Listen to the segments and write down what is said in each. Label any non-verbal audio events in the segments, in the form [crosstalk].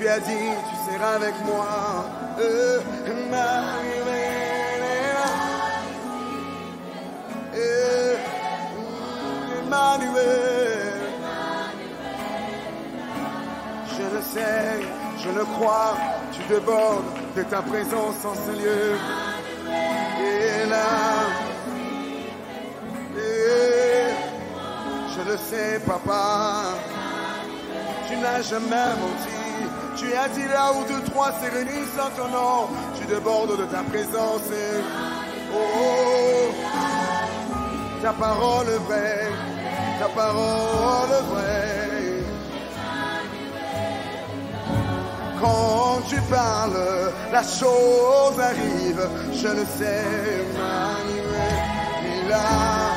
Tu as dit, tu seras avec moi. Euh, Emmanuel. Euh, Emmanuel. Je le sais, je le crois, tu débordes de ta présence en ce lieu. Et là, je le sais, papa, tu n'as jamais menti. Tu as dit là où deux, trois se réunissent en ton nom, tu débordes de ta présence. Et, oh, ta parole vraie, ta parole vraie. Quand tu parles, la chose arrive. Je le sais, Emmanuel, il est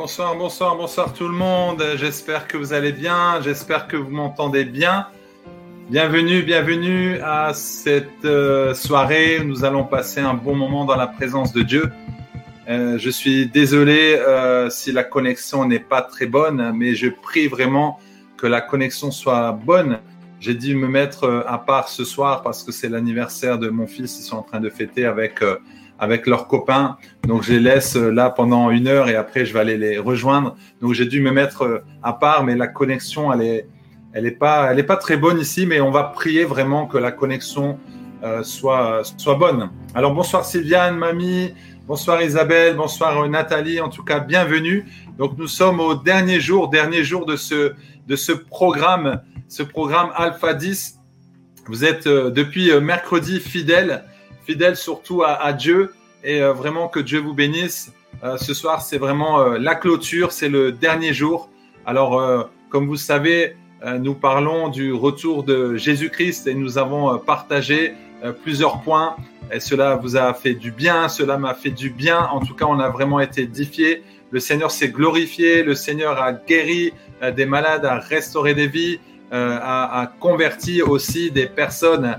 Bonsoir, bonsoir, bonsoir tout le monde. J'espère que vous allez bien. J'espère que vous m'entendez bien. Bienvenue, bienvenue à cette euh, soirée. Nous allons passer un bon moment dans la présence de Dieu. Euh, je suis désolé euh, si la connexion n'est pas très bonne, mais je prie vraiment que la connexion soit bonne. J'ai dû me mettre à part ce soir parce que c'est l'anniversaire de mon fils. Ils sont en train de fêter avec avec leurs copains. Donc je les laisse euh, là pendant une heure et après je vais aller les rejoindre. Donc j'ai dû me mettre euh, à part, mais la connexion elle est, elle est pas, elle est pas très bonne ici, mais on va prier vraiment que la connexion euh, soit, soit bonne. Alors bonsoir Sylviane, mamie, bonsoir Isabelle, bonsoir Nathalie. En tout cas, bienvenue. Donc nous sommes au dernier jour, dernier jour de ce, de ce programme, ce programme Alpha 10. Vous êtes depuis mercredi fidèles fidèle surtout à, Dieu et euh, vraiment que Dieu vous bénisse. Euh, ce soir, c'est vraiment euh, la clôture, c'est le dernier jour. Alors, comme vous savez, nous parlons du retour de Jésus-Christ et nous avons partagé plusieurs points. Cela vous a fait du bien, cela m'a fait du bien. En tout cas, on a vraiment été édifiés. Le Seigneur s'est glorifié, le Seigneur a guéri des malades, a restauré des vies, a, converti aussi des personnes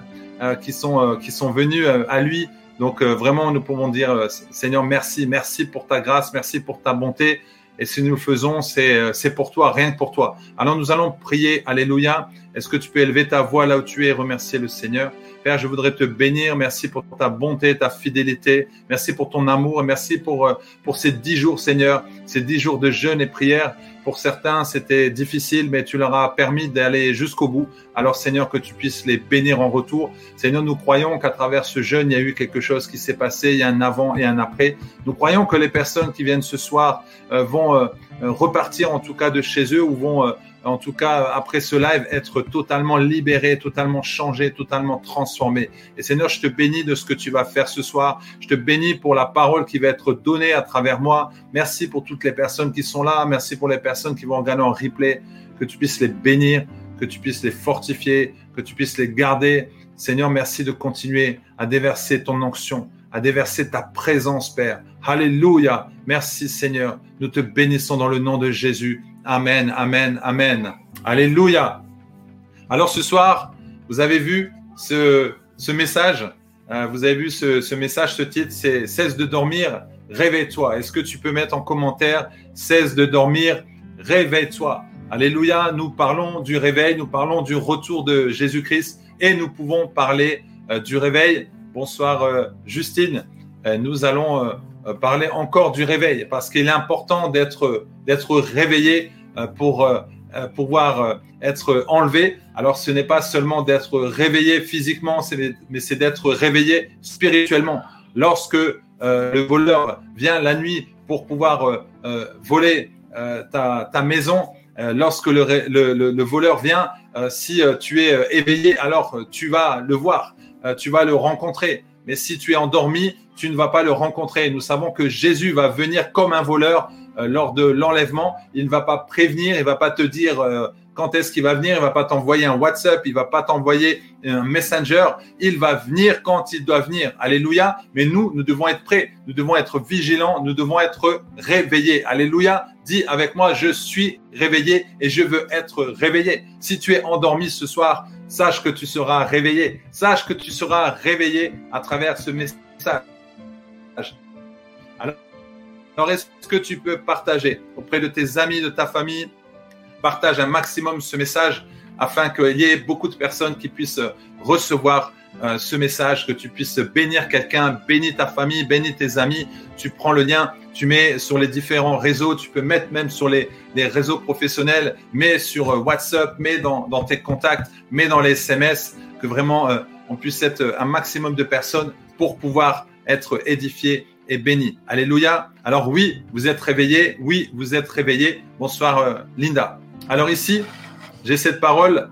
qui, sont, euh, qui sont venus euh, à lui. Donc vraiment, nous pouvons dire, Seigneur, merci, merci pour ta grâce, merci pour ta bonté. Et si nous le faisons, c'est pour toi, rien que pour toi. Alors nous allons prier, Alléluia. Est-ce que tu peux élever ta voix là où tu es et remercier le Seigneur? Père, je voudrais te bénir. Merci pour ta bonté, ta fidélité. Merci pour ton amour merci pour, pour ces dix jours, Seigneur, ces dix jours de jeûne et prière. Pour certains, c'était difficile, mais tu leur as permis d'aller jusqu'au bout. Alors, Seigneur, que tu puisses les bénir en retour. Seigneur, nous croyons qu'à travers ce jeûne, il y a eu quelque chose qui s'est passé. Il y a un avant et un après. Nous croyons que les personnes qui viennent ce soir euh, vont euh, repartir, en tout cas, de chez eux ou vont euh, en tout cas, après ce live, être totalement libéré, totalement changé, totalement transformé. Et Seigneur, je te bénis de ce que tu vas faire ce soir. Je te bénis pour la parole qui va être donnée à travers moi. Merci pour toutes les personnes qui sont là. Merci pour les personnes qui vont regarder en replay. Que tu puisses les bénir, que tu puisses les fortifier, que tu puisses les garder. Seigneur, merci de continuer à déverser ton onction, à déverser ta présence, Père, Alléluia. Merci Seigneur. Nous te bénissons dans le nom de Jésus. Amen, amen, amen. Alléluia. Alors ce soir, vous avez vu ce, message, euh, vous avez vu ce, ce message, ce titre, c'est Cesse de dormir, réveille-toi. Est-ce que tu peux mettre en commentaire Cesse de dormir, réveille-toi. Alléluia, nous parlons du réveil, nous parlons du retour de Jésus-Christ et nous pouvons parler euh, du réveil. Bonsoir euh, Justine, nous allons parler encore du réveil parce qu'il est important d'être d'être réveillé pour pouvoir être enlevé. Alors ce n'est pas seulement d'être réveillé physiquement, mais c'est d'être réveillé spirituellement. Lorsque le voleur vient la nuit pour pouvoir voler ta, ta, maison, lorsque le, le, le, voleur vient, si tu es éveillé, alors tu vas le voir, tu vas le rencontrer. Mais si tu es endormi, tu ne vas pas le rencontrer. Nous savons que Jésus va venir comme un voleur lors de l'enlèvement. Il ne va pas prévenir, il ne va pas te dire quand est-ce qu'il va venir. Il va pas t'envoyer un WhatsApp, il va pas t'envoyer un Messenger. Il va venir quand il doit venir. Alléluia. Mais nous, nous devons être prêts. Nous devons être vigilants. Nous devons être réveillés. Alléluia. Dis avec moi, je suis réveillé et je veux être réveillé. Si tu es endormi ce soir, sache que tu seras réveillé. Sache que tu seras réveillé à travers ce message. Alors, est-ce que tu peux partager auprès de tes amis, de ta famille, partage un maximum ce message afin qu'il y ait beaucoup de personnes qui puissent recevoir euh, ce message, que tu puisses bénir quelqu'un, bénir ta famille, bénir tes amis. Tu prends le lien, tu mets sur les différents réseaux, tu peux mettre même sur les, réseaux professionnels, mets sur euh, WhatsApp, mets dans, tes contacts, mets dans les SMS, que vraiment euh, on puisse être un maximum de personnes pour pouvoir être édifiés et bénis. Alléluia. Alors oui, vous êtes réveillés. Oui, vous êtes réveillés. Bonsoir Linda. Alors ici, j'ai cette parole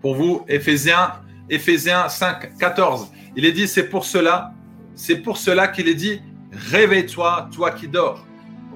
pour vous, Éphésiens, Éphésiens 5, 14. Il est dit, c'est pour cela, c'est pour cela qu'il est dit, réveille-toi, toi qui dors,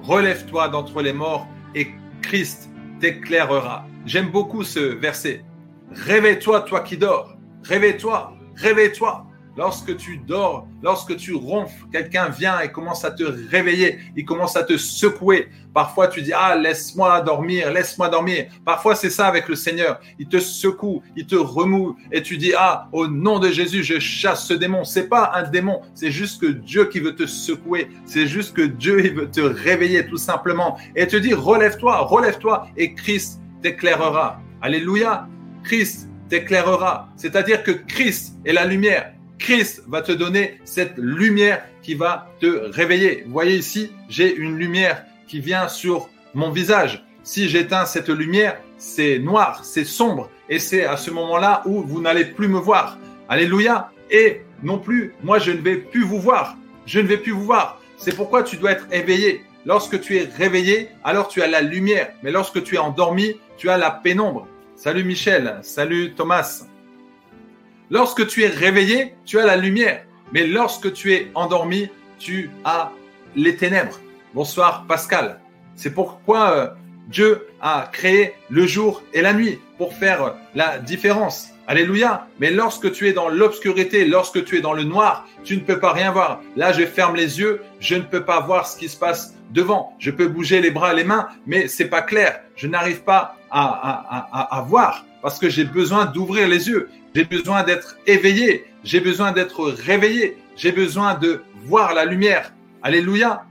relève-toi d'entre les morts et Christ t'éclairera. J'aime beaucoup ce verset. Réveille-toi, toi qui dors. Réveille-toi, réveille-toi. Lorsque tu dors, lorsque tu ronfles, quelqu'un vient et commence à te réveiller, il commence à te secouer. Parfois, tu dis, ah, laisse-moi dormir, laisse-moi dormir. Parfois, c'est ça avec le Seigneur. Il te secoue, il te remue et tu dis, ah, au nom de Jésus, je chasse ce démon. C'est pas un démon, c'est juste que Dieu qui veut te secouer. C'est juste que Dieu, il veut te réveiller tout simplement et te dit, relève-toi, relève-toi et Christ t'éclairera. Alléluia. Christ t'éclairera. C'est-à-dire que Christ est la lumière. Christ va te donner cette lumière qui va te réveiller. Voyez ici, j'ai une lumière qui vient sur mon visage. Si j'éteins cette lumière, c'est noir, c'est sombre, et c'est à ce moment-là où vous n'allez plus me voir. Alléluia. Et non plus, moi, je ne vais plus vous voir. Je ne vais plus vous voir. C'est pourquoi tu dois être éveillé. Lorsque tu es réveillé, alors tu as la lumière. Mais lorsque tu es endormi, tu as la pénombre. Salut Michel, salut Thomas. Lorsque tu es réveillé, tu as la lumière. Mais lorsque tu es endormi, tu as les ténèbres. Bonsoir Pascal. C'est pourquoi euh, Dieu a créé le jour et la nuit pour faire la différence. Alléluia. Mais lorsque tu es dans l'obscurité, lorsque tu es dans le noir, tu ne peux pas rien voir. Là, je ferme les yeux, je ne peux pas voir ce qui se passe devant. Je peux bouger les bras les mains, mais c'est pas clair. Je n'arrive pas à, voir parce que j'ai besoin d'ouvrir les yeux. J'ai besoin d'être éveillé. J'ai besoin d'être réveillé. J'ai besoin de voir la lumière. Alléluia.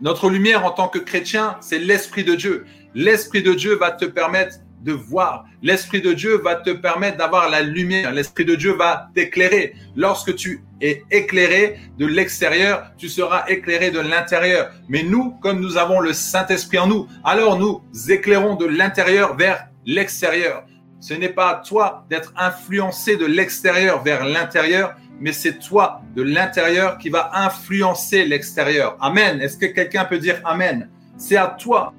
Notre lumière en tant que chrétien, c'est l'Esprit de Dieu. L'Esprit de Dieu va te permettre de voir. L'Esprit de Dieu va te permettre d'avoir la lumière. L'Esprit de Dieu va t'éclairer. Lorsque tu es éclairé de l'extérieur, tu seras éclairé de l'intérieur. Mais nous, comme nous avons le Saint-Esprit en nous, alors nous éclairons de l'intérieur vers l'extérieur. Ce n'est pas à toi d'être influencé de l'extérieur vers l'intérieur, mais c'est toi de l'intérieur qui va influencer l'extérieur. Amen. Est-ce que quelqu'un peut dire Amen? C'est à toi.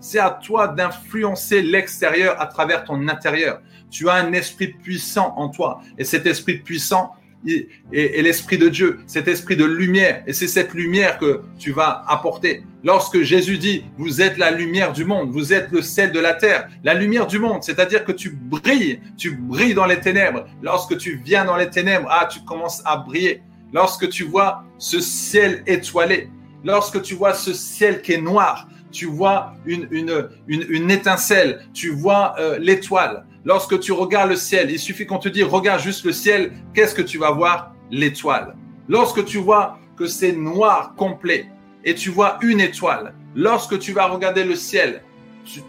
C'est à toi d'influencer l'extérieur à travers ton intérieur. Tu as un esprit puissant en toi. Et cet esprit puissant, et, l'Esprit de Dieu, cet esprit de lumière. Et c'est cette lumière que tu vas apporter. Lorsque Jésus dit, vous êtes la lumière du monde, vous êtes le sel de la terre, la lumière du monde, c'est-à-dire que tu brilles, tu brilles dans les ténèbres. Lorsque tu viens dans les ténèbres, ah, tu commences à briller. lorsque tu vois ce ciel étoilé, lorsque tu vois ce ciel qui est noir, tu vois une, une, une, étincelle, tu vois euh, l'étoile. Lorsque tu regardes le ciel, il suffit qu'on te dise, regarde juste le ciel, qu'est-ce que tu vas voir? L'étoile. Lorsque tu vois que c'est noir complet et tu vois une étoile, lorsque tu vas regarder le ciel,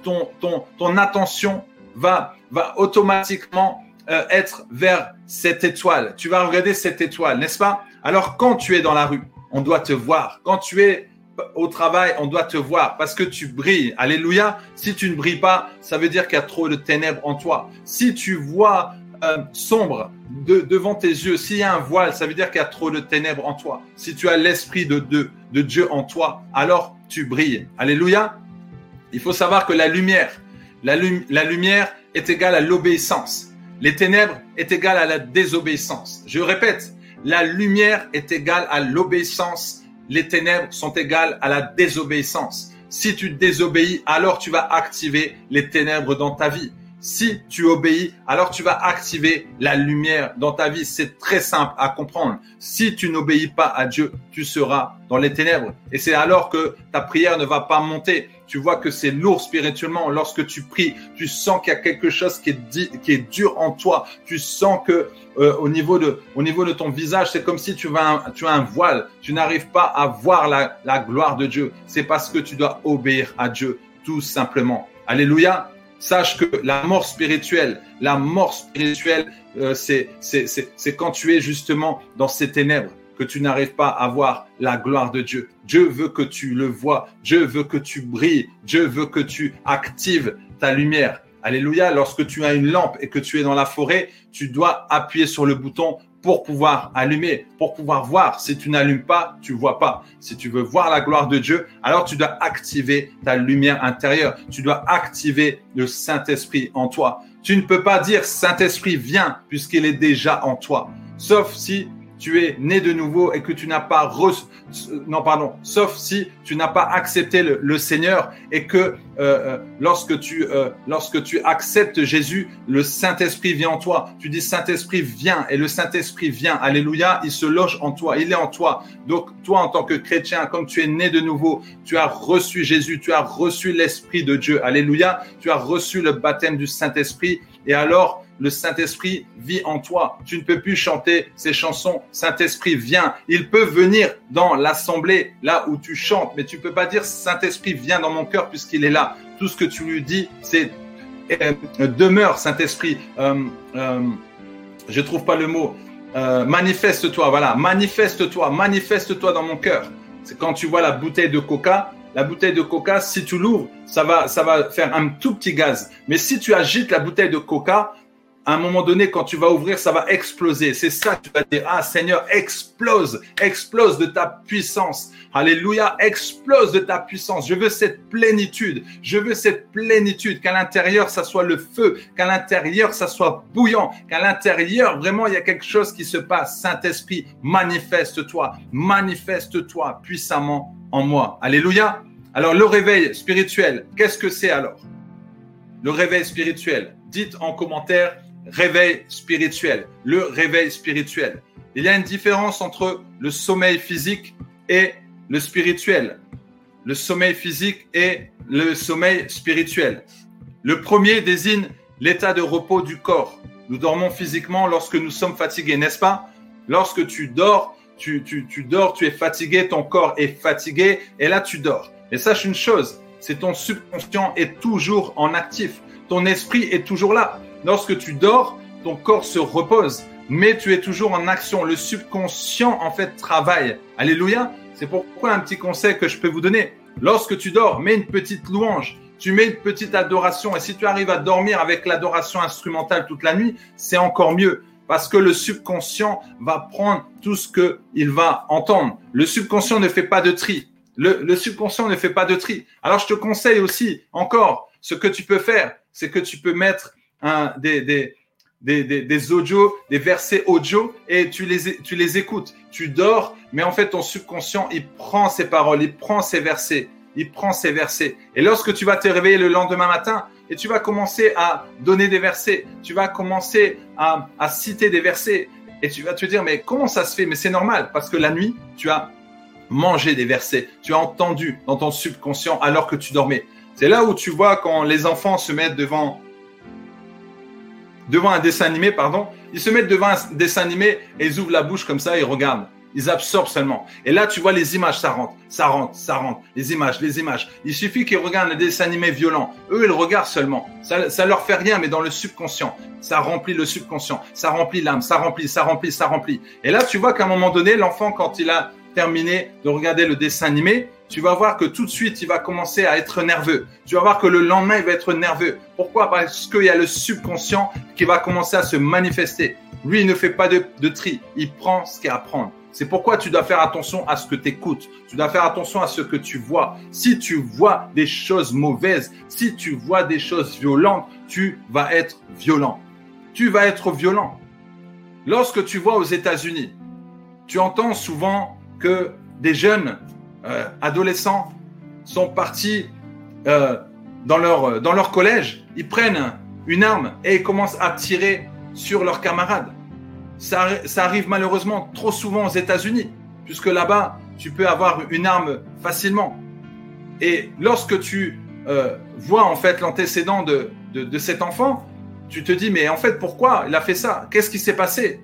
ton, ton, ton attention va, va automatiquement euh, être vers cette étoile. Tu vas regarder cette étoile, n'est-ce pas? Alors quand tu es dans la rue, on doit te voir. Quand tu es au travail, on doit te voir parce que tu brilles. Alléluia. Si tu ne brilles pas, ça veut dire qu'il y a trop de ténèbres en toi. Si tu vois euh, sombre devant tes yeux, s'il y a un voile, ça veut dire qu'il y a trop de ténèbres en toi. Si tu as l'esprit de, de, Dieu en toi, alors tu brilles. Alléluia. Il faut savoir que la lumière, la lumière est égale à l'obéissance. Les ténèbres est égale à la désobéissance. Je répète, la lumière est égale à l'obéissance. Les ténèbres sont égales à la désobéissance. Si tu désobéis, alors tu vas activer les ténèbres dans ta vie. Si tu obéis, alors tu vas activer la lumière dans ta vie. C'est très simple à comprendre. Si tu n'obéis pas à Dieu, tu seras dans les ténèbres. Et c'est alors que ta prière ne va pas monter. Tu vois que c'est lourd spirituellement. Lorsque tu pries, tu sens qu'il y a quelque chose qui est, dur en toi. Tu sens que euh, au, niveau de, ton visage, c'est comme si tu, as un voile. Tu n'arrives pas à voir la, la gloire de Dieu. C'est parce que tu dois obéir à Dieu, tout simplement. Alléluia. Sache que la mort spirituelle, la mort spirituelle, euh, c'est quand tu es justement dans ces ténèbres que tu n'arrives pas à voir la gloire de Dieu. Dieu veut que tu le vois. Dieu veut que tu brilles. Dieu veut que tu actives ta lumière. Alléluia. Lorsque tu as une lampe et que tu es dans la forêt, tu dois appuyer sur le bouton pour pouvoir allumer, pour pouvoir voir. Si tu n'allumes pas, tu vois pas. Si tu veux voir la gloire de Dieu, alors tu dois activer ta lumière intérieure. Tu dois activer le Saint-Esprit en toi. Tu ne peux pas dire Saint-Esprit viens puisqu'il est déjà en toi. Sauf si tu es né de nouveau et que tu n'as pas reçu, non pardon, sauf si tu n'as pas accepté le, Seigneur et que euh, euh, lorsque tu euh, lorsque tu acceptes Jésus, le Saint Esprit vient en toi. Tu dis Saint Esprit viens et le Saint Esprit vient. Alléluia, il se loge en toi, il est en toi. Donc toi en tant que chrétien, comme tu es né de nouveau, tu as reçu Jésus, tu as reçu l'Esprit de Dieu. Alléluia, tu as reçu le baptême du Saint Esprit et alors le Saint-Esprit vit en toi. Tu ne peux plus chanter ces chansons. Saint-Esprit vient. Il peut venir dans l'assemblée, là où tu chantes, mais tu peux pas dire Saint-Esprit vient dans mon cœur puisqu'il est là. Tout ce que tu lui dis, c'est euh, demeure, Saint-Esprit. Euh, euh, je trouve pas le mot. Euh, manifeste-toi, voilà, manifeste-toi, manifeste-toi dans mon cœur. C'est quand tu vois la bouteille de coca, la bouteille de coca, si tu l'ouvres, ça va, ça va faire un tout petit gaz. Mais si tu agites la bouteille de coca, à un moment donné, quand tu vas ouvrir, ça va exploser. C'est ça tu vas dire, ah Seigneur, explose, explose de ta puissance. Alléluia, explose de ta puissance. Je veux cette plénitude. Je veux cette plénitude, qu'à l'intérieur, ça soit le feu, qu'à l'intérieur, ça soit bouillant, qu'à l'intérieur, vraiment, il y a quelque chose qui se passe. Saint-Esprit, manifeste-toi, manifeste-toi puissamment en moi. Alléluia. Alors, le réveil spirituel, qu'est-ce que c'est alors? Le réveil spirituel. Dites en commentaire réveil spirituel, le réveil spirituel. Il y a une différence entre le sommeil physique et le spirituel. Le sommeil physique et le sommeil spirituel. Le premier désigne l'état de repos du corps. Nous dormons physiquement lorsque nous sommes fatigués, n'est-ce pas? Lorsque tu dors, tu, dors, tu es fatigué, ton corps est fatigué, et là tu dors. Et sache une chose, c'est ton subconscient est toujours en actif. Ton esprit est toujours là. Lorsque tu dors, ton corps se repose, mais tu es toujours en action. Le subconscient, en fait, travaille. Alléluia. C'est pourquoi un petit conseil que je peux vous donner. Lorsque tu dors, mets une petite louange. Tu mets une petite adoration. Et si tu arrives à dormir avec l'adoration instrumentale toute la nuit, c'est encore mieux. Parce que le subconscient va prendre tout ce qu'il va entendre. Le subconscient ne fait pas de tri. Le, subconscient ne fait pas de tri. Alors, je te conseille aussi, encore, ce que tu peux faire, c'est que tu peux mettre des, audios, des versets audio et tu les, écoutes. Tu dors, mais en fait, ton subconscient, il prend ces paroles, il prend ces versets, il prend ces versets. Et lorsque tu vas te réveiller le lendemain matin et tu vas commencer à donner des versets, tu vas commencer à, citer des versets, Et tu vas te dire, mais comment ça se fait? Mais c'est normal, parce que la nuit, tu as mangé des versets, tu as entendu dans ton subconscient alors que tu dormais. C'est là où tu vois quand les enfants se mettent devant devant un dessin animé, pardon, ils se mettent devant un dessin animé et ils ouvrent la bouche comme ça, ils regardent. Ils absorbent seulement. Et là, tu vois les images, ça rentre, ça rentre, ça rentre. Les images, les images. Il suffit qu'ils regardent un dessin animé violent. Eux, ils regardent seulement. Ça, ça leur fait rien, mais dans le subconscient, ça remplit le subconscient, ça remplit l'âme, ça remplit, ça remplit, ça remplit. Et là, tu vois qu'à un moment donné, l'enfant, quand il a terminé de regarder le dessin animé, tu vas voir que tout de suite, il va commencer à être nerveux. Tu vas voir que le lendemain, il va être nerveux. Pourquoi? Parce qu'il y a le subconscient qui va commencer à se manifester. Lui, il ne fait pas de, de tri. Il prend ce qu'il y a à prendre. C'est pourquoi tu dois faire attention à ce que tu écoutes. Tu dois faire attention à ce que tu vois. Si tu vois des choses mauvaises, si tu vois des choses violentes, tu vas être violent. Tu vas être violent. Lorsque tu vois aux États-Unis, tu entends souvent que des jeunes euh, adolescents sont partis euh, dans, leur, dans leur collège, ils prennent une arme et ils commencent à tirer sur leurs camarades. Ça, arrive malheureusement trop souvent aux États-Unis, puisque là-bas, tu peux avoir une arme facilement. Et lorsque tu euh, vois en fait l'antécédent de, de, cet enfant, tu te dis, mais en fait, pourquoi il a fait ça? Qu'est-ce qui s'est passé?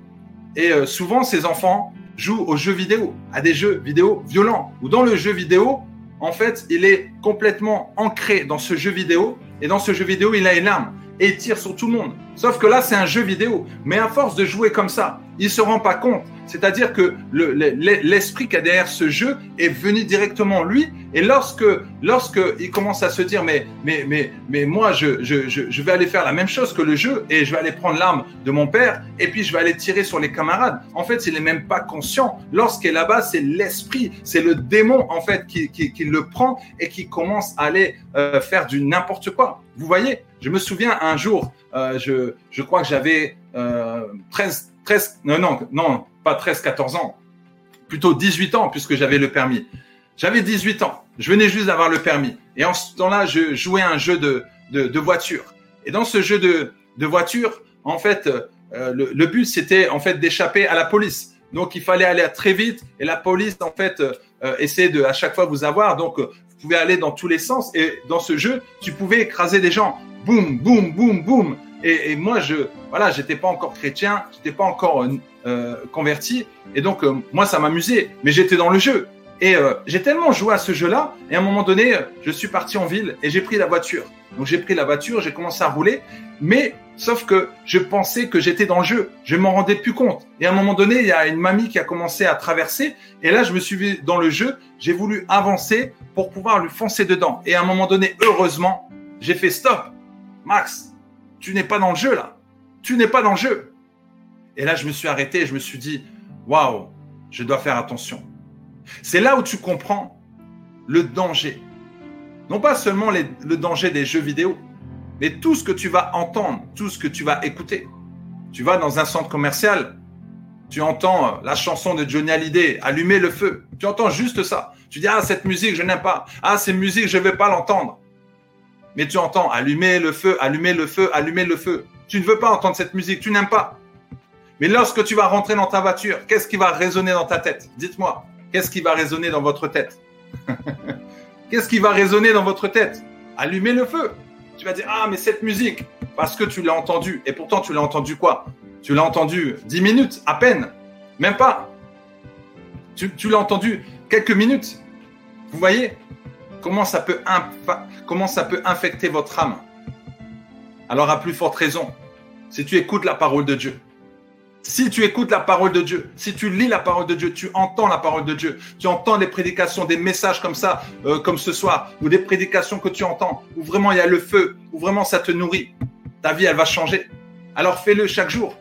Et euh, souvent, ces enfants joue aux jeux vidéo, à des jeux vidéo violents. Ou dans le jeu vidéo, en fait, il est complètement ancré dans ce jeu vidéo. Et dans ce jeu vidéo, il a une arme et tire sur tout le monde. Sauf que là, c'est un jeu vidéo. Mais à force de jouer comme ça, il se rend pas compte. C'est-à-dire que l'esprit qui a derrière ce jeu est venu directement lui. Et lorsque, lorsque il commence à se dire, mais, mais, mais, mais moi, je, je, je, vais aller faire la même chose que le jeu et je vais aller prendre l'arme de mon père et puis je vais aller tirer sur les camarades. En fait, il n'est même pas conscient. Lorsqu'il est là-bas, c'est l'esprit, c'est le démon, en fait, qui, le prend et qui commence à aller euh, faire du n'importe quoi. Vous voyez, je me souviens un jour, euh, je, crois que j'avais euh, 13, 13, non, non, non, pas 13, 14 ans, plutôt 18 ans puisque j'avais le permis. J'avais 18 ans, je venais juste d'avoir le permis. Et en ce temps-là, je jouais un jeu de, voiture. Et dans ce jeu de, voiture, en fait, euh, le, but, c'était en fait d'échapper à la police. Donc, il fallait aller très vite et la police, en fait, euh, essaie de à chaque fois vous avoir. Donc, pouvez aller dans tous les sens. Et dans ce jeu, tu pouvais écraser des gens. Boum, boum, boum, boum. Et, et, moi, je, voilà, j'étais pas encore chrétien, j'étais pas encore euh, euh converti, et donc euh, moi, ça m'amusait. Mais j'étais dans le jeu, et euh, j'ai tellement joué à ce jeu-là, et à un moment donné, je suis parti en ville et j'ai pris la voiture. Donc j'ai pris la voiture, j'ai commencé à rouler, mais sauf que je pensais que j'étais dans le jeu, je m'en rendais plus compte. Et à un moment donné, il y a une mamie qui a commencé à traverser, et là, je me suis dans le jeu, j'ai voulu avancer pour pouvoir lui foncer dedans. Et à un moment donné, heureusement, j'ai fait stop, Max tu n'es pas dans le jeu là. Tu n'es pas dans le jeu. Et là, je me suis arrêté et je me suis dit, waouh, je dois faire attention. C'est là où tu comprends le danger. Non pas seulement le danger des jeux vidéo, mais tout ce que tu vas entendre, tout ce que tu vas écouter. Tu vas dans un centre commercial, tu entends la chanson de Johnny Hallyday, Allumer le feu. Tu entends juste ça. Tu dis, ah, cette musique, je n'aime pas. Ah, cette musique, je ne vais pas l'entendre mais tu entends allumer le feu, allumer le feu, allumer le feu. Tu ne veux pas entendre cette musique, tu n'aimes pas. Mais lorsque tu vas rentrer dans ta voiture, qu'est-ce qui va résonner dans ta tête? Dites-moi, qu'est-ce qui va résonner dans votre tête [laughs] Qu'est-ce qui va résonner dans votre tête Allumer le feu. Tu vas dire, ah, mais cette musique, parce que tu l'as entendue. Et pourtant, tu l'as entendu quoi Tu l'as entendu 10 minutes, à peine. Même pas. Tu, l'as entendu quelques minutes. Vous voyez comment ça peut infecter votre âme Alors à plus forte raison, si tu écoutes la parole de Dieu, si tu écoutes la parole de Dieu, si tu lis la parole de Dieu, tu entends la parole de Dieu, tu entends des prédications, des messages comme ça, euh, comme ce soir, ou des prédications que tu entends, où vraiment il y a le feu, où vraiment ça te nourrit, ta vie elle va changer. Alors fais-le chaque jour.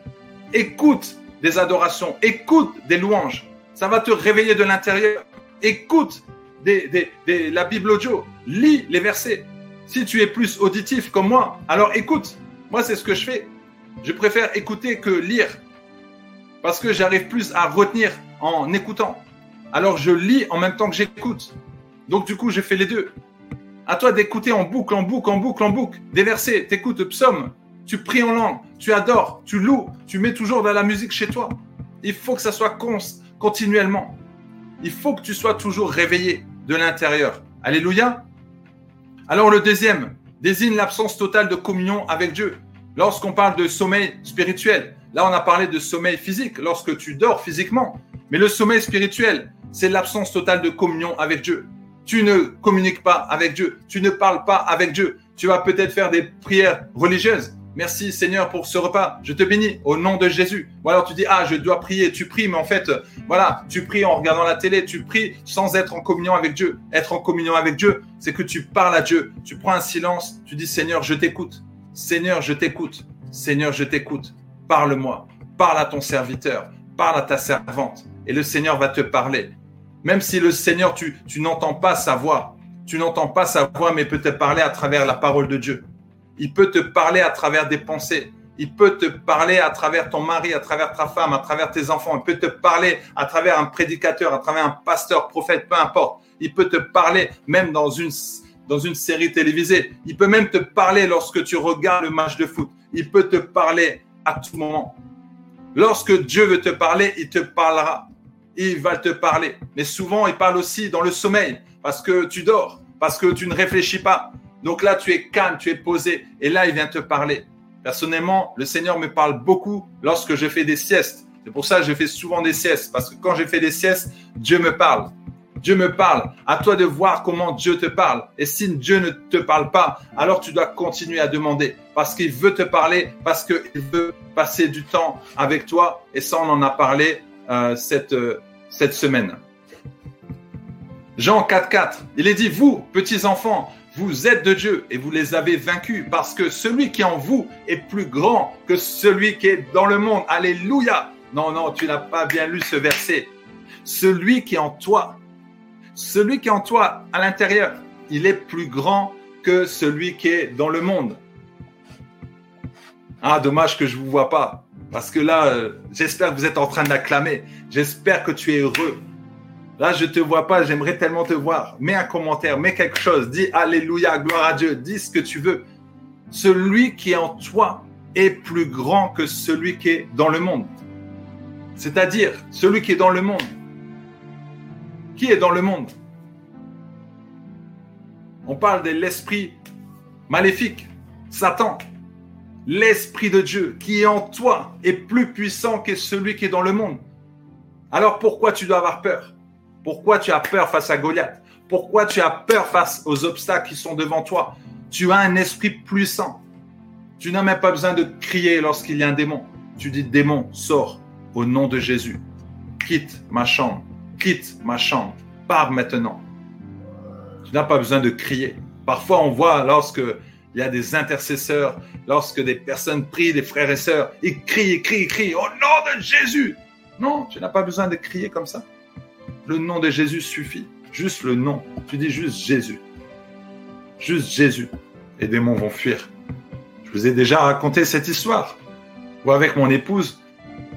Écoute des adorations, écoute des louanges. Ça va te réveiller de l'intérieur. Écoute des, la Bible audio, lis les versets. Si tu es plus auditif comme moi, alors écoute. Moi, c'est ce que je fais. Je préfère écouter que lire. Parce que j'arrive plus à retenir en écoutant. Alors je lis en même temps que j'écoute. Donc du coup, j'ai fait les deux. À toi d'écouter en boucle, en boucle, en boucle, en boucle. Des versets, t'écoutes psaume, tu pries en langue, tu adores, tu loues, tu mets toujours de la musique chez toi. Il faut que ça soit continuellement. Il faut que tu sois toujours réveillé de l'intérieur. Alléluia. Alors le deuxième désigne l'absence totale de communion avec Dieu. Lorsqu'on parle de sommeil spirituel, là on a parlé de sommeil physique, lorsque tu dors physiquement. Mais le sommeil spirituel, c'est l'absence totale de communion avec Dieu. Tu ne communiques pas avec Dieu, tu ne parles pas avec Dieu. Tu vas peut-être faire des prières religieuses, Merci Seigneur pour ce repas. Je te bénis au nom de Jésus. Ou alors tu dis, ah, je dois prier. Tu pries, mais en fait, voilà, tu pries en regardant la télé. Tu pries sans être en communion avec Dieu. Être en communion avec Dieu, c'est que tu parles à Dieu. Tu prends un silence. Tu dis, Seigneur, je t'écoute. Seigneur, je t'écoute. Seigneur, je t'écoute. Parle-moi. Parle à ton serviteur. Parle à ta servante. Et le Seigneur va te parler. Même si le Seigneur, tu, n'entends pas sa voix. Tu n'entends pas sa voix, mais peut te parler à travers la parole de Dieu. Il peut te parler à travers des pensées. Il peut te parler à travers ton mari, à travers ta femme, à travers tes enfants. Il peut te parler à travers un prédicateur, à travers un pasteur, prophète, peu importe. Il peut te parler même dans une, dans une série télévisée. Il peut même te parler lorsque tu regardes le match de foot. Il peut te parler à tout moment. Lorsque Dieu veut te parler, il te parlera. Il va te parler. Mais souvent, il parle aussi dans le sommeil parce que tu dors, parce que tu ne réfléchis pas, donc là, tu es calme, tu es posé. Et là, il vient te parler. Personnellement, le Seigneur me parle beaucoup lorsque je fais des siestes. C'est pour ça que je fais souvent des siestes. Parce que quand je fais des siestes, Dieu me parle. Dieu me parle. À toi de voir comment Dieu te parle. Et si Dieu ne te parle pas, alors tu dois continuer à demander. Parce qu'il veut te parler, parce qu'il veut passer du temps avec toi. Et ça, on en a parlé euh, cette, euh, cette semaine. Jean 4.4, il est dit, vous, petits enfants, vous êtes de Dieu et vous les avez vaincus parce que celui qui est en vous est plus grand que celui qui est dans le monde. Alléluia. Non, non, tu n'as pas bien lu ce verset. Celui qui est en toi, celui qui est en toi à l'intérieur, il est plus grand que celui qui est dans le monde. Ah, dommage que je ne vous vois pas. Parce que là, euh, j'espère que vous êtes en train d'acclamer. J'espère que tu es heureux. Là, je te vois pas, j'aimerais tellement te voir. Mets un commentaire, mets quelque chose, dis Alléluia, gloire à Dieu, dis ce que tu veux. Celui qui est en toi est plus grand que celui qui est dans le monde. C'est-à-dire, celui qui est dans le monde. Qui est dans le monde? On parle de l'esprit maléfique, Satan. L'esprit de Dieu qui est en toi est plus puissant que celui qui est dans le monde. Alors pourquoi tu dois avoir peur? Pourquoi tu as peur face à Goliath? Pourquoi tu as peur face aux obstacles qui sont devant toi? Tu as un esprit puissant. Tu n'as même pas besoin de crier lorsqu'il y a un démon. Tu dis démon, sors au nom de Jésus. Quitte ma chambre. Quitte ma chambre. Pars maintenant. Tu n'as pas besoin de crier. Parfois, on voit lorsque il y a des intercesseurs, lorsque des personnes prient, des frères et sœurs, ils crient, ils crient, ils crient, au nom de Jésus. Non, tu n'as pas besoin de crier comme ça. Le nom de Jésus suffit. Juste le nom. Tu dis juste Jésus. Juste Jésus. Les démons vont fuir. Je vous ai déjà raconté cette histoire. Où avec mon épouse,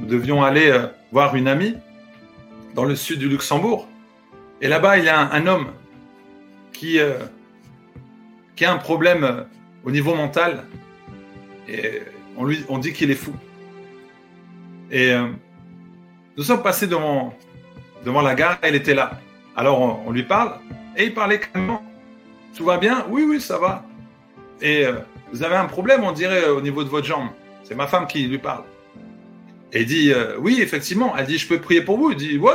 nous devions aller euh, voir une amie dans le sud du Luxembourg. Et là-bas, il y a un, homme qui, euh, qui a un problème euh, au niveau mental. On lui dit qu'il est fou. Et nous sommes passés devant, devant la gare, elle était là. Alors on, lui parle et il parlait calmement. Tout va bien? Oui, oui, ça va. Et euh, vous avez un problème, on dirait, au niveau de votre jambe. C'est ma femme qui lui parle. Et il dit euh, Oui, effectivement. Elle dit Je peux prier pour vous Il dit Ouais.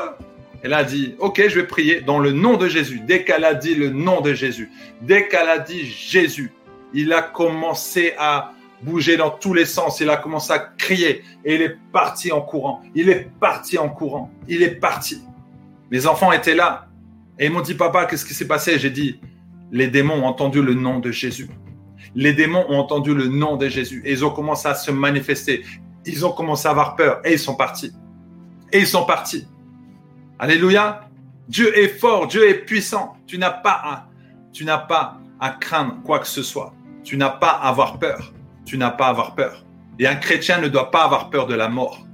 Elle a dit Ok, je vais prier dans le nom de Jésus. Dès qu'elle a dit le nom de Jésus, dès qu'elle a dit Jésus, il a commencé à bouger dans tous les sens. Il a commencé à crier et il est parti en courant. Il est parti en courant. Il est parti. Mes enfants étaient là et ils m'ont dit, papa, qu'est-ce qui s'est passé? J'ai dit, les démons ont entendu le nom de Jésus. Les démons ont entendu le nom de Jésus et ils ont commencé à se manifester. Ils ont commencé à avoir peur et ils sont partis. Et ils sont partis. Alléluia. Dieu est fort, Dieu est puissant. Tu n'as pas à, tu n'as pas à craindre quoi que ce soit. Tu n'as pas à avoir peur. Tu n'as pas à avoir peur. Et un chrétien ne doit pas avoir peur de la mort.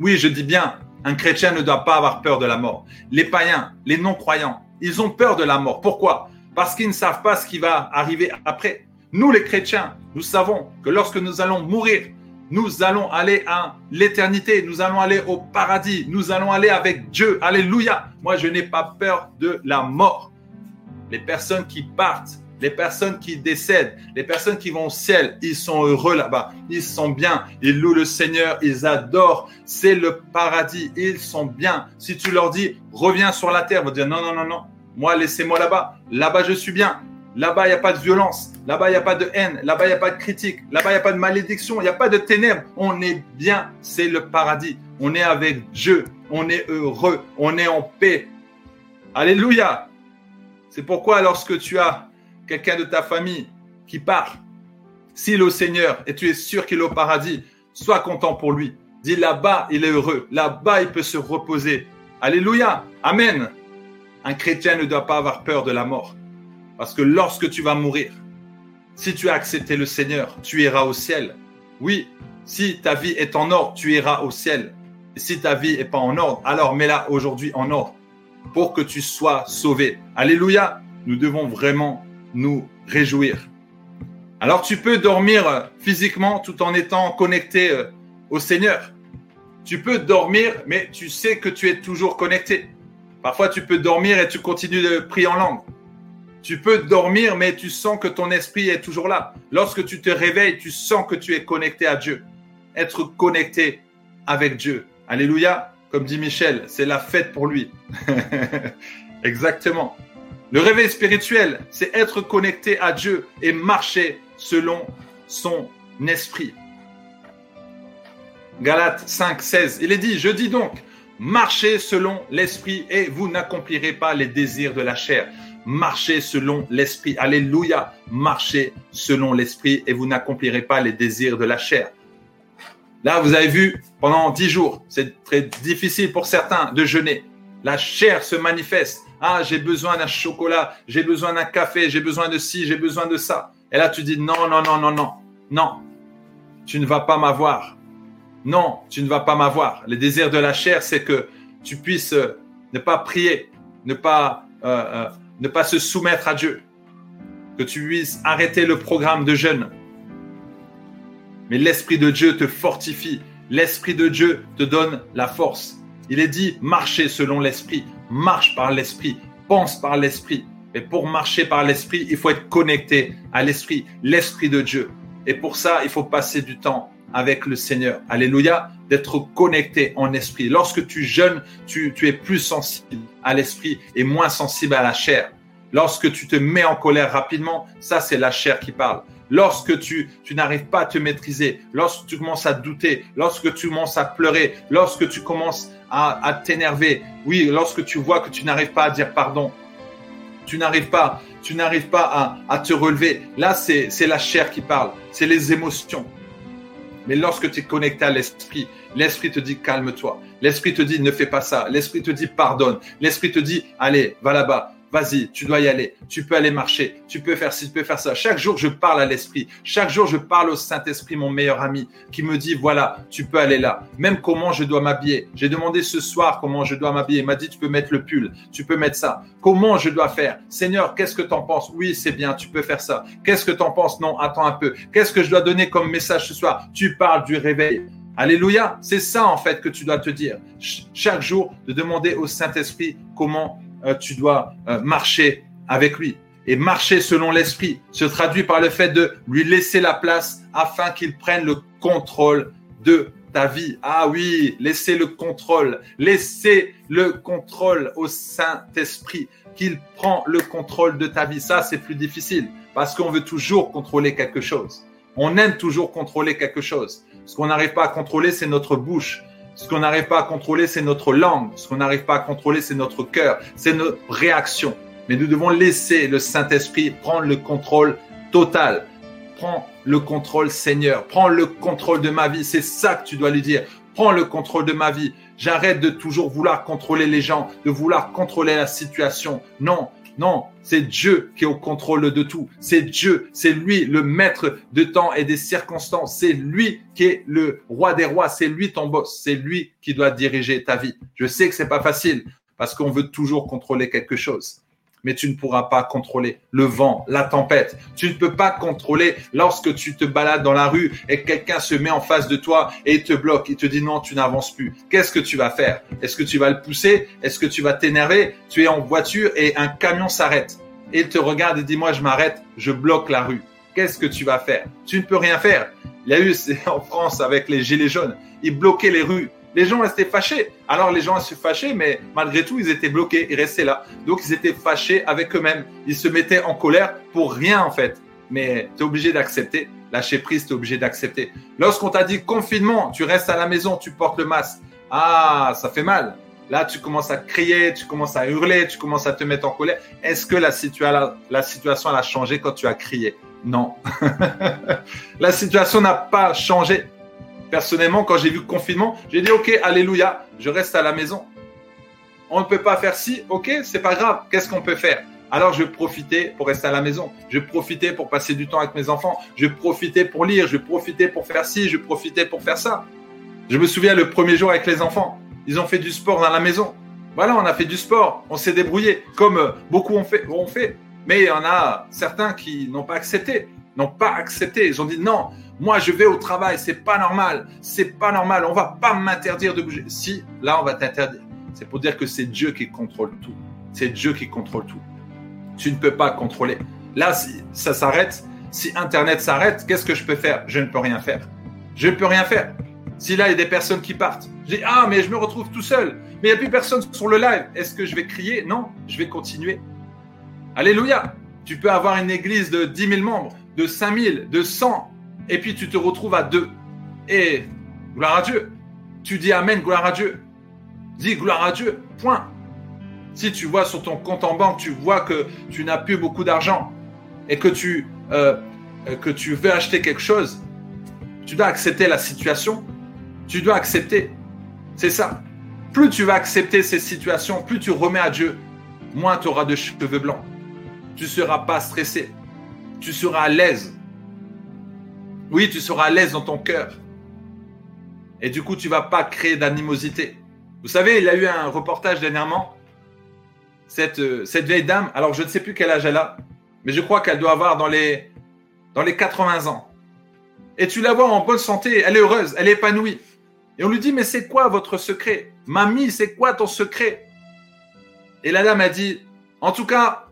Oui, je dis bien, un chrétien ne doit pas avoir peur de la mort. Les païens, les non-croyants, ils ont peur de la mort. Pourquoi? Parce qu'ils ne savent pas ce qui va arriver après. Nous, les chrétiens, nous savons que lorsque nous allons mourir, Nous allons aller à l'éternité, nous allons aller au paradis, nous allons aller avec Dieu. Alléluia. Moi, je n'ai pas peur de la mort. Les personnes qui partent, les personnes qui décèdent, les personnes qui vont au ciel, ils sont heureux là-bas. Ils sont bien. Ils louent le Seigneur. Ils adorent. C'est le paradis. Ils sont bien. Si tu leur dis, reviens sur la terre, ils vont dire, non, non, non, non. Moi, laissez-moi là-bas. Là-bas, je suis bien. Là-bas, il n'y a pas de violence. Là-bas, il n'y a pas de haine. Là-bas, il n'y a pas de critique. Là-bas, il n'y a pas de malédiction. Il n'y a pas de ténèbres. On est bien. C'est le paradis. On est avec Dieu. On est heureux. On est en paix. Alléluia. C'est pourquoi lorsque tu as quelqu'un de ta famille qui part, s'il est au Seigneur et tu es sûr qu'il est au paradis, sois content pour lui. Dis là-bas, il est heureux. Là-bas, il peut se reposer. Alléluia. Amen. Un chrétien ne doit pas avoir peur de la mort. Parce que lorsque tu vas mourir, si tu as accepté le Seigneur, tu iras au ciel. Oui, si ta vie est en ordre, tu iras au ciel. Et si ta vie n'est pas en ordre, alors mets-la aujourd'hui en ordre pour que tu sois sauvé. Alléluia. Nous devons vraiment nous réjouir. Alors tu peux dormir physiquement tout en étant connecté euh, au Seigneur. Tu peux dormir, mais tu sais que tu es toujours connecté. Parfois tu peux dormir et tu continues de prier en langue. Tu peux dormir, mais tu sens que ton esprit est toujours là. Lorsque tu te réveilles, tu sens que tu es connecté à Dieu. Être connecté avec Dieu. Alléluia. Comme dit Michel, c'est la fête pour lui. [laughs] Exactement. Le réveil spirituel, c'est être connecté à Dieu et marcher selon son esprit. Galates 5, 16. Il est dit, je dis donc, marchez selon l'esprit et vous n'accomplirez pas les désirs de la chair. Marchez selon l'esprit. Alléluia. Marchez selon l'esprit et vous n'accomplirez pas les désirs de la chair. Là, vous avez vu, pendant dix jours, c'est très difficile pour certains de jeûner. La chair se manifeste. Ah, j'ai besoin d'un chocolat, j'ai besoin d'un café, j'ai besoin de ci, j'ai besoin de ça. Et là, tu dis non, non, non, non, non, non. Tu ne vas pas m'avoir. Non, tu ne vas pas m'avoir. Le désir de la chair, c'est que tu puisses euh, ne pas prier, ne pas, euh, euh, ne pas se soumettre à Dieu, que tu puisses arrêter le programme de jeûne. Mais l'Esprit de Dieu te fortifie. L'Esprit de Dieu te donne la force. Il est dit, marchez selon l'esprit, marche par l'esprit, pense par l'esprit. Et pour marcher par l'esprit, il faut être connecté à l'esprit, l'esprit de Dieu. Et pour ça, il faut passer du temps avec le Seigneur. Alléluia, d'être connecté en esprit. Lorsque tu jeûnes, tu es plus sensible à l'esprit et moins sensible à la chair. Lorsque tu te mets en colère rapidement, ça c'est la chair qui parle lorsque tu, n'arrives pas à te maîtriser, lorsque tu commences à douter, lorsque tu commences à pleurer, lorsque tu commences à, t'énerver, oui, lorsque tu vois que tu n'arrives pas à dire pardon, tu n'arrives pas, tu n'arrives pas à, à, te relever. Là, c'est la chair qui parle, c'est les émotions. Mais lorsque tu es connecté à l'esprit, l'esprit te dit calme-toi. L'esprit te dit ne fais pas ça. L'esprit te dit pardonne. L'esprit te dit allez, va là-bas. Vas-y, tu dois y aller. Tu peux aller marcher. Tu peux faire ci, tu peux faire ça. Chaque jour, je parle à l'esprit. Chaque jour, je parle au Saint-Esprit, mon meilleur ami, qui me dit, voilà, tu peux aller là. Même comment je dois m'habiller. J'ai demandé ce soir comment je dois m'habiller. Il m'a dit, tu peux mettre le pull. Tu peux mettre ça. Comment je dois faire? Seigneur, qu'est-ce que tu en penses? Oui, c'est bien. Tu peux faire ça. Qu'est-ce que tu en penses? Non, attends un peu. Qu'est-ce que je dois donner comme message ce soir? Tu parles du réveil. Alléluia. C'est ça, en fait, que tu dois te dire. Chaque jour, de demander au Saint-Esprit comment tu dois euh, marcher avec lui. Et marcher selon l'esprit se traduit par le fait de lui laisser la place afin qu'il prenne le contrôle de ta vie. Ah oui, laissez le contrôle, laissez le contrôle au Saint-Esprit, qu'il prend le contrôle de ta vie. Ça, c'est plus difficile parce qu'on veut toujours contrôler quelque chose. On aime toujours contrôler quelque chose. Ce qu'on n'arrive pas à contrôler, c'est notre bouche. Ce qu'on n'arrive pas à contrôler, c'est notre langue. Ce qu'on n'arrive pas à contrôler, c'est notre cœur, c'est nos réactions. Mais nous devons laisser le Saint-Esprit prendre le contrôle total. Prends le contrôle, Seigneur. Prends le contrôle de ma vie. C'est ça que tu dois lui dire. Prends le contrôle de ma vie. J'arrête de toujours vouloir contrôler les gens, de vouloir contrôler la situation. Non, non, c'est Dieu qui est au contrôle de tout. C'est Dieu, c'est lui le maître de temps et des circonstances. C'est lui qui est le roi des rois. C'est lui ton boss. C'est lui qui doit diriger ta vie. Je sais que c'est pas facile parce qu'on veut toujours contrôler quelque chose. Mais tu ne pourras pas contrôler le vent, la tempête. Tu ne peux pas contrôler lorsque tu te balades dans la rue et quelqu'un se met en face de toi et te bloque, il te dit non, tu n'avances plus. Qu'est-ce que tu vas faire? Est-ce que tu vas le pousser? Est-ce que tu vas t'énerver? Tu es en voiture et un camion s'arrête. Et te regarde et dit moi je m'arrête, je bloque la rue. Qu'est-ce que tu vas faire? Tu ne peux rien faire. Il y a eu en France avec les gilets jaunes, ils bloquaient les rues les gens restaient fâchés. Alors les gens se fâchaient, mais malgré tout, ils étaient bloqués, ils restaient là. Donc ils étaient fâchés avec eux-mêmes. Ils se mettaient en colère pour rien en fait. Mais tu es obligé d'accepter. Lâcher prise, tu es obligé d'accepter. Lorsqu'on t'a dit confinement, tu restes à la maison, tu portes le masque. Ah, ça fait mal. Là, tu commences à crier, tu commences à hurler, tu commences à te mettre en colère. Est-ce que la, la situation a changé quand tu as crié? Non. [laughs] la situation n'a pas changé. Personnellement, quand j'ai vu le confinement, j'ai dit, OK, alléluia, je reste à la maison. On ne peut pas faire ci, OK, c'est pas grave. Qu'est-ce qu'on peut faire? Alors je profitais pour rester à la maison. Je profitais pour passer du temps avec mes enfants. Je profitais pour lire. Je profitais pour faire ci. Je profitais pour faire ça. Je me souviens le premier jour avec les enfants. Ils ont fait du sport dans la maison. Voilà, on a fait du sport. On s'est débrouillé comme euh, beaucoup ont fait. Mais il y en a certains qui n'ont pas accepté. N'ont pas accepté. Ils ont dit non, moi, je vais au travail, c'est pas normal, c'est pas normal, on va pas m'interdire de bouger. Si, là, on va t'interdire. C'est pour dire que c'est Dieu qui contrôle tout. C'est Dieu qui contrôle tout. Tu ne peux pas contrôler. Là, si ça s'arrête, si Internet s'arrête, qu'est-ce que je peux faire? Je ne peux rien faire. Je ne peux rien faire. Si là, il y a des personnes qui partent, je dis Ah, mais je me retrouve tout seul. Mais il n'y a plus personne sur le live. Est-ce que je vais crier? Non, je vais continuer. Alléluia. Tu peux avoir une église de 10 000 membres, de 5 000, de 100, et puis tu te retrouves à deux. Et gloire à Dieu. Tu dis Amen, gloire à Dieu. Dis gloire à Dieu, point. Si tu vois sur ton compte en banque, tu vois que tu n'as plus beaucoup d'argent et que tu, euh, veux acheter quelque chose, tu dois accepter la situation. Tu dois accepter. C'est ça. Plus tu vas accepter ces situations, plus tu remets à Dieu, moins tu auras de cheveux blancs. Tu ne seras pas stressé. Tu seras à l'aise. Oui, tu seras à l'aise dans ton cœur. Et du coup, tu vas pas créer d'animosité. Vous savez, il y a eu un reportage dernièrement. Cette, euh, cette vieille dame, alors je ne sais plus quel âge elle a, mais je crois qu'elle doit avoir dans les, dans les 80 ans. Et tu la vois en bonne santé, elle est heureuse, elle est épanouie. Et on lui dit, mais c'est quoi votre secret? Mamie, c'est quoi ton secret? Et la dame a dit, en tout cas,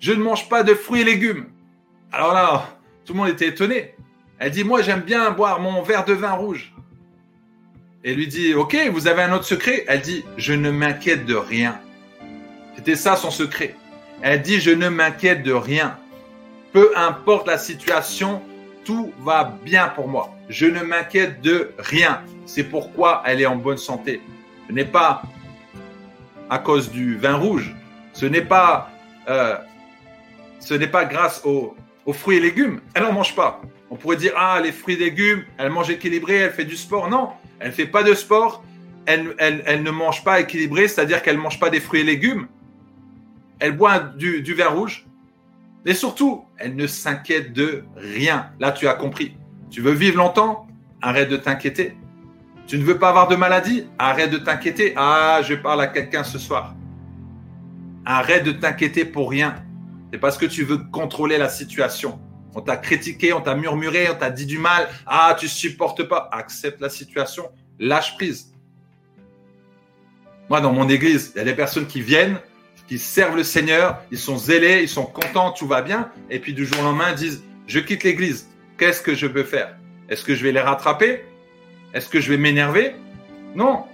je ne mange pas de fruits et légumes. Alors là, tout le monde était étonné. Elle dit, moi j'aime bien boire mon verre de vin rouge. Et lui dit, ok, vous avez un autre secret? Elle dit, je ne m'inquiète de rien. C'était ça son secret. Elle dit, je ne m'inquiète de rien. Peu importe la situation, tout va bien pour moi. Je ne m'inquiète de rien. C'est pourquoi elle est en bonne santé. Ce n'est pas à cause du vin rouge. Ce n'est pas, euh, ce n'est pas grâce aux fruits et légumes. Elle n'en mange pas. On pourrait dire, ah, les fruits et légumes, elle mange équilibré, elle fait du sport. Non, elle ne fait pas de sport, elle, ne mange pas équilibré, c'est-à-dire qu'elle ne mange pas des fruits et légumes. Elle boit du, du vin rouge. Et surtout, elle ne s'inquiète de rien. Là, tu as compris. Tu veux vivre longtemps? Arrête de t'inquiéter. Tu ne veux pas avoir de maladie? Arrête de t'inquiéter. Ah, je parle à quelqu'un ce soir. Arrête de t'inquiéter pour rien. C'est parce que tu veux contrôler la situation. On t'a critiqué, on t'a murmuré, on t'a dit du mal. Ah, tu supportes pas. Accepte la situation. Lâche prise. Moi, dans mon église, il y a des personnes qui viennent, qui servent le Seigneur, ils sont zélés, ils sont contents, tout va bien. Et puis du jour au lendemain, ils disent, je quitte l'église. Qu'est-ce que je peux faire? Est-ce que je vais les rattraper? Est-ce que je vais m'énerver? Non.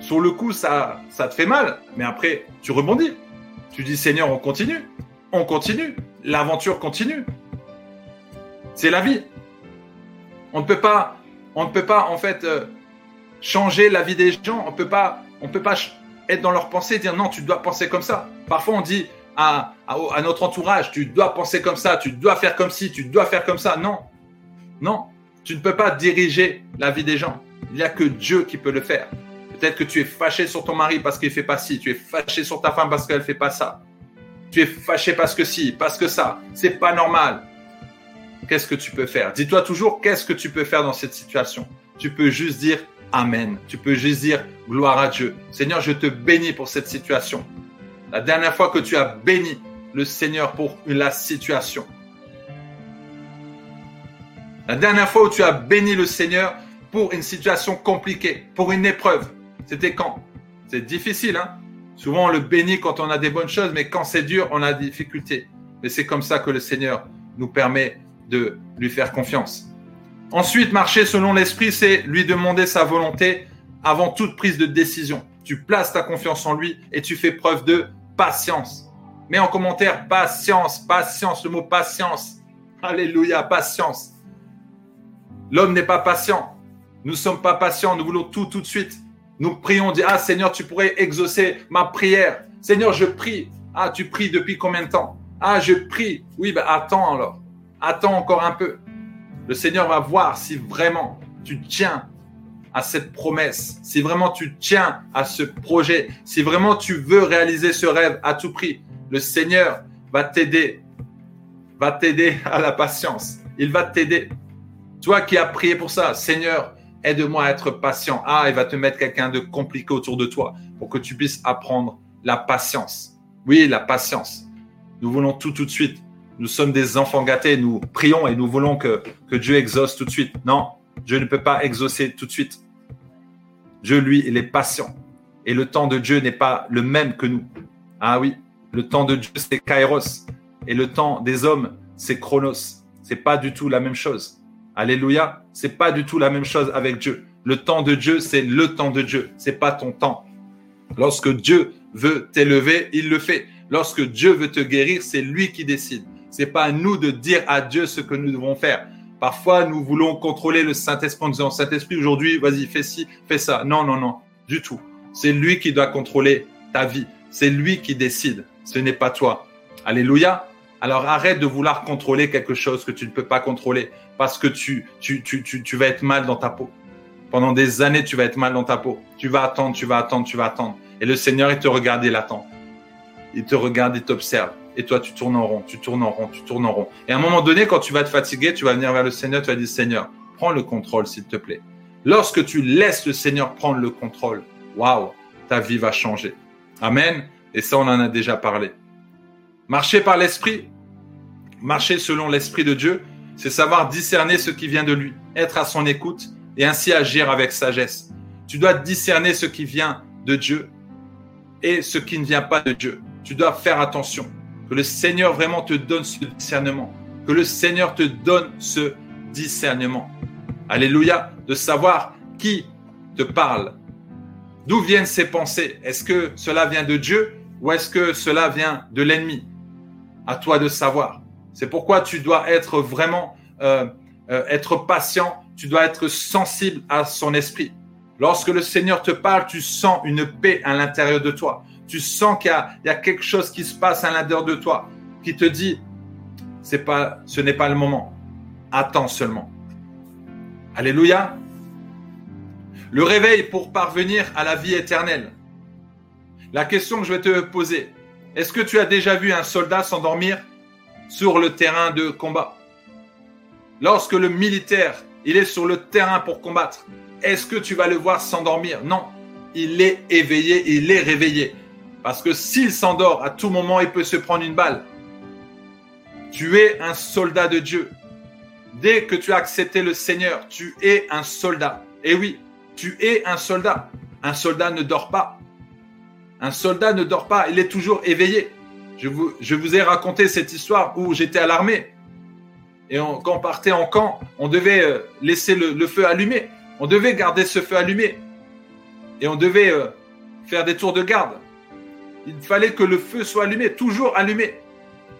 Sur le coup, ça, ça te fait mal. Mais après, tu rebondis. Tu dis, Seigneur, on continue. On continue. L'aventure continue. C'est la vie. On ne peut pas, on ne peut pas en fait euh, changer la vie des gens. On peut pas, on peut pas être dans leur pensée et dire non, tu dois penser comme ça. Parfois, on dit à, notre entourage, tu dois penser comme ça, tu dois faire comme ci, tu dois faire comme ça. Non, non, tu ne peux pas diriger la vie des gens. Il n'y a que Dieu qui peut le faire. Peut-être que tu es fâché sur ton mari parce qu'il fait pas ci, tu es fâché sur ta femme parce qu'elle fait pas ça. Tu es fâché parce que si, parce que ça. C'est pas normal qu'est-ce que tu peux faire? Dis-toi toujours, qu'est-ce que tu peux faire dans cette situation? Tu peux juste dire Amen. Tu peux juste dire gloire à Dieu. Seigneur, je te bénis pour cette situation. La dernière fois que tu as béni le Seigneur pour la situation. La dernière fois où tu as béni le Seigneur pour une situation compliquée, pour une épreuve, c'était quand? C'est difficile, hein? Souvent on le bénit quand on a des bonnes choses, mais quand c'est dur, on a des difficultés. Mais c'est comme ça que le Seigneur nous permet de lui faire confiance. Ensuite, marcher selon l'esprit, c'est lui demander sa volonté avant toute prise de décision. Tu places ta confiance en lui et tu fais preuve de patience. Mets en commentaire patience, patience, le mot patience. Alléluia, patience. L'homme n'est pas patient. Nous ne sommes pas patients, nous voulons tout tout de suite. Nous prions, on ah Seigneur, tu pourrais exaucer ma prière. Seigneur, je prie. Ah, tu pries depuis combien de temps? Ah, je prie. Oui, ben attends alors. Attends encore un peu. Le Seigneur va voir si vraiment tu tiens à cette promesse, si vraiment tu tiens à ce projet, si vraiment tu veux réaliser ce rêve à tout prix. Le Seigneur va t'aider, va t'aider à la patience. Il va t'aider. Toi qui as prié pour ça, Seigneur, aide-moi à être patient. Ah, il va te mettre quelqu'un de compliqué autour de toi pour que tu puisses apprendre la patience. Oui, la patience. Nous voulons tout de suite. Nous sommes des enfants gâtés. Nous prions et nous voulons que, Dieu exauce tout de suite. Non, Dieu ne peut pas exaucer tout de suite. Dieu, lui, il est patient. Et le temps de Dieu n'est pas le même que nous. Ah oui, le temps de Dieu, c'est Kairos. Et le temps des hommes, c'est Chronos. C'est pas du tout la même chose. Alléluia. C'est pas du tout la même chose avec Dieu. Le temps de Dieu, c'est le temps de Dieu. C'est pas ton temps. Lorsque Dieu veut t'élever, il le fait. Lorsque Dieu veut te guérir, c'est lui qui décide. C'est pas à nous de dire à Dieu ce que nous devons faire. Parfois, nous voulons contrôler le Saint-Esprit en disant Saint-Esprit, aujourd'hui, vas-y, fais ci, fais ça. Non, non, non, du tout. C'est lui qui doit contrôler ta vie. C'est lui qui décide. Ce n'est pas toi. Alléluia. Alors arrête de vouloir contrôler quelque chose que tu ne peux pas contrôler parce que tu, tu, tu, vas être mal dans ta peau. Pendant des années, tu vas être mal dans ta peau. Tu vas attendre, tu vas attendre, tu vas attendre. Et le Seigneur, il te regarde, il attend. Il te regarde, il t'observe. Et toi, tu tournes en rond, tu tournes en rond, tu tournes en rond. Et à un moment donné, quand tu vas te fatiguer, tu vas venir vers le Seigneur, tu vas dire, Seigneur, prends le contrôle, s'il te plaît. Lorsque tu laisses le Seigneur prendre le contrôle, waouh, ta vie va changer. Amen. Et ça, on en a déjà parlé. Marcher par l'esprit, marcher selon l'esprit de Dieu, c'est savoir discerner ce qui vient de lui, être à son écoute et ainsi agir avec sagesse. Tu dois discerner ce qui vient de Dieu et ce qui ne vient pas de Dieu. Tu dois faire attention. Que le Seigneur vraiment te donne ce discernement. Que le Seigneur te donne ce discernement. Alléluia. De savoir qui te parle. D'où viennent ces pensées? Est-ce que cela vient de Dieu ou est-ce que cela vient de l'ennemi? À toi de savoir. C'est pourquoi tu dois être vraiment, euh, euh, être patient, tu dois être sensible à son esprit. Lorsque le Seigneur te parle, tu sens une paix à l'intérieur de toi. Tu sens qu'il y, a quelque chose qui se passe à l'intérieur de toi qui te dit, c'est pas, ce n'est pas le moment. Attends seulement. Alléluia. Le réveil pour parvenir à la vie éternelle. La question que je vais te poser, est-ce que tu as déjà vu un soldat s'endormir sur le terrain de combat? Lorsque le militaire, il est sur le terrain pour combattre, est-ce que tu vas le voir s'endormir? Non, il est éveillé, il est réveillé. Parce que s'il s'endort, à tout moment, il peut se prendre une balle. Tu es un soldat de Dieu. Dès que tu as accepté le Seigneur, tu es un soldat. Et oui, tu es un soldat. Un soldat ne dort pas. Un soldat ne dort pas, il est toujours éveillé. Je vous, je vous ai raconté cette histoire où j'étais à l'armée. Et quand on partait en camp, on devait euh, laisser le, feu allumé. On devait garder ce feu allumé. Et on devait euh, faire des tours de garde. Il fallait que le feu soit allumé, toujours allumé.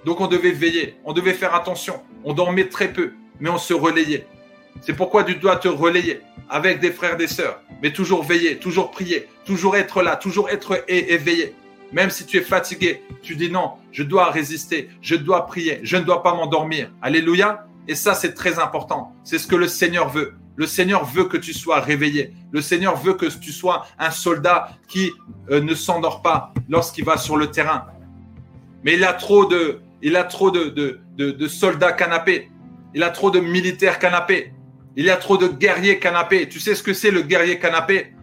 Donc on devait veiller, on devait faire attention. On dormait très peu, mais on se relayait. C'est pourquoi tu dois te relayer avec des frères, des sœurs, mais toujours veiller, toujours prier, toujours être là, toujours être éveillé. Même si tu es fatigué, tu dis non, je dois résister, je dois prier, je ne dois pas m'endormir. Alléluia. Et ça, c'est très important. C'est ce que le Seigneur veut. Le Seigneur veut que tu sois réveillé. Le Seigneur veut que tu sois un soldat qui euh, ne s'endort pas lorsqu'il va sur le terrain. Mais il a trop de, a trop de, soldats canapés. Il a trop de militaires canapés. Il y a trop de guerriers canapés. Tu sais ce que c'est le guerrier canapé?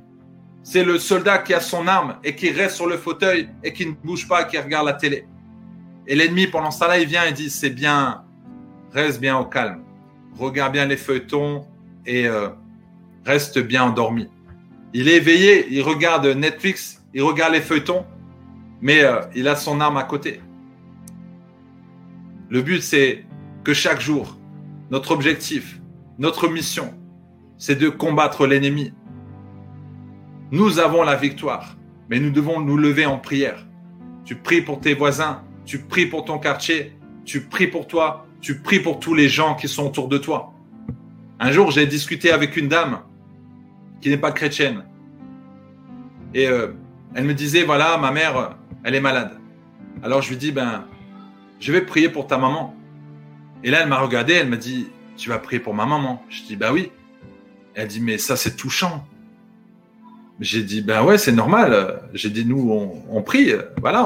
C'est le soldat qui a son arme et qui reste sur le fauteuil et qui ne bouge pas, qui regarde la télé. Et l'ennemi, pendant ce temps-là, il vient et dit, c'est bien, reste bien au calme, regarde bien les feuilletons et euh, reste bien endormi. Il est éveillé, il regarde Netflix, il regarde les feuilletons, mais euh, il a son arme à côté. Le but, c'est que chaque jour, notre objectif, notre mission, c'est de combattre l'ennemi. Nous avons la victoire, mais nous devons nous lever en prière. Tu pries pour tes voisins, tu pries pour ton quartier, tu pries pour toi, tu pries pour tous les gens qui sont autour de toi. Un jour, j'ai discuté avec une dame qui n'est pas chrétienne. Et euh, elle me disait, voilà, ma mère, elle est malade. Alors je lui dis, ben, je vais prier pour ta maman. Et là, elle m'a regardé, elle m'a dit, tu vas prier pour ma maman. Je dis, bah oui. Elle dit, mais ça, c'est touchant. J'ai dit, ben ouais, c'est normal. J'ai dit, nous, on, prie. Voilà,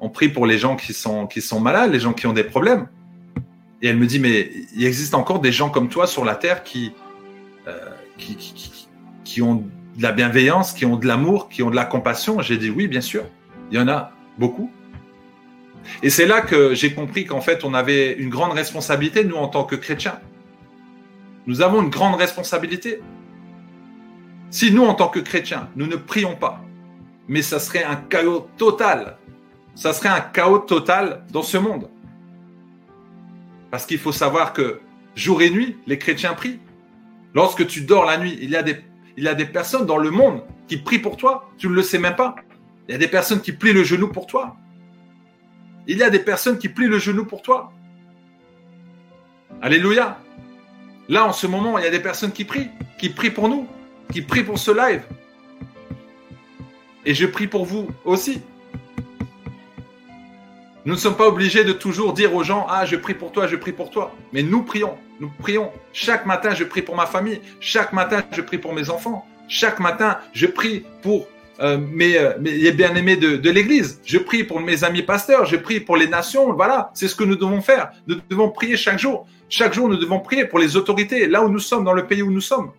on, prie pour les gens qui sont malades, les gens qui ont des problèmes. Et elle me dit, mais il existe encore des gens comme toi sur la terre qui, euh, qui, qui, qui, ont de la bienveillance, qui ont de l'amour, qui ont de la compassion. J'ai dit, oui, bien sûr. Il y en a beaucoup. Et c'est là que j'ai compris qu'en fait, on avait une grande responsabilité, nous, en tant que chrétiens. Nous avons une grande responsabilité. Si nous, en tant que chrétiens, nous ne prions pas, mais ça serait un chaos total. Ça serait un chaos total dans ce monde. Parce qu'il faut savoir que jour et nuit, les chrétiens prient. Lorsque tu dors la nuit, il y a des, personnes dans le monde qui prient pour toi. Tu ne le sais même pas. Il y a des personnes qui plient le genou pour toi. Il y a des personnes qui plient le genou pour toi. Alléluia. Là, en ce moment, il y a des personnes qui prient, qui prient pour nous, qui prient pour ce live. Et je prie pour vous aussi. Nous ne sommes pas obligés de toujours dire aux gens, ah, je prie pour toi, je prie pour toi. Mais nous prions, nous prions. Chaque matin, je prie pour ma famille. Chaque matin, je prie pour mes enfants. Chaque matin, je prie pour euh, mes, euh, mes bien-aimés de, l'Église. Je prie pour mes amis pasteurs. Je prie pour les nations. Voilà, c'est ce que nous devons faire. Nous devons prier chaque jour. Chaque jour, nous devons prier pour les autorités, là où nous sommes, dans le pays où nous sommes.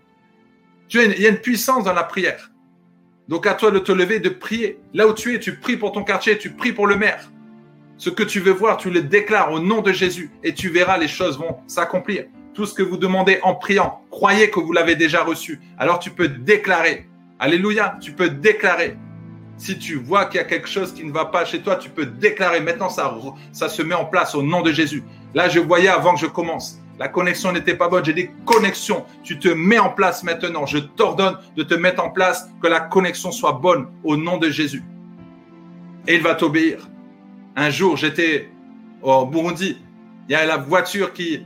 Tu il y a une puissance dans la prière. Donc à toi de te lever, de prier. Là où tu es, tu pries pour ton quartier, tu pries pour le maire. Ce que tu veux voir, tu le déclares au nom de Jésus et tu verras, les choses vont s'accomplir. Tout ce que vous demandez en priant, croyez que vous l'avez déjà reçu. Alors tu peux déclarer. Alléluia, tu peux déclarer. Si tu vois qu'il y a quelque chose qui ne va pas chez toi, tu peux déclarer. Maintenant, ça, se met en place au nom de Jésus. Là, je voyais avant que je commence. La connexion n'était pas bonne. J'ai dit connexion. Tu te mets en place maintenant. Je t'ordonne de te mettre en place, que la connexion soit bonne au nom de Jésus. Et il va t'obéir. Un jour, j'étais au Burundi. Il y a la voiture qui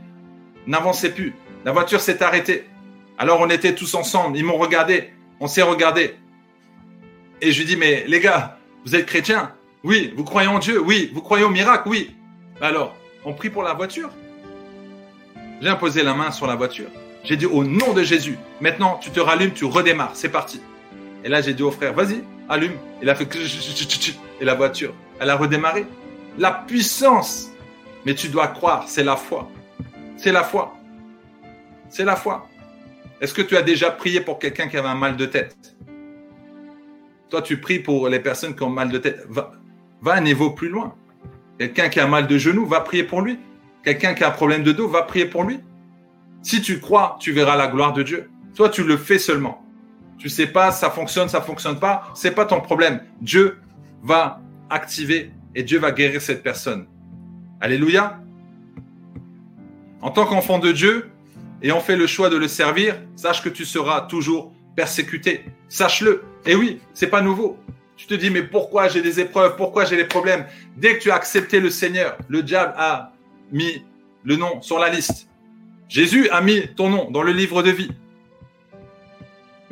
n'avançait plus. La voiture s'est arrêtée. Alors on était tous ensemble. Ils m'ont regardé. On s'est regardé. Et je lui dis, mais les gars, vous êtes chrétiens? Oui. Vous croyez en Dieu? Oui. Vous croyez au miracle? Oui. Alors, on prie pour la voiture? J'ai imposé la main sur la voiture. J'ai dit au nom de Jésus, maintenant tu te rallumes, tu redémarres, c'est parti. Et là j'ai dit au frère, vas-y, allume. Il a fait et la voiture, elle a redémarré. La puissance. Mais tu dois croire, c'est la foi. C'est la foi. C'est la foi. Est-ce que tu as déjà prié pour quelqu'un qui avait un mal de tête? Toi, tu pries pour les personnes qui ont mal de tête. Va, va un niveau plus loin. Quelqu'un qui a mal de genou, va prier pour lui. Quelqu'un qui a un problème de dos, va prier pour lui. Si tu crois, tu verras la gloire de Dieu. Toi, tu le fais seulement. Tu sais pas, ça fonctionne, ça fonctionne pas. C'est pas ton problème. Dieu va activer et Dieu va guérir cette personne. Alléluia. En tant qu'enfant de Dieu, et on fait le choix de le servir, sache que tu seras toujours persécuté. Sache-le. Et oui, c'est pas nouveau. Tu te dis, mais pourquoi j'ai des épreuves? Pourquoi j'ai des problèmes? Dès que tu as accepté le Seigneur, le diable a mis le nom sur la liste. Jésus a mis ton nom dans le livre de vie.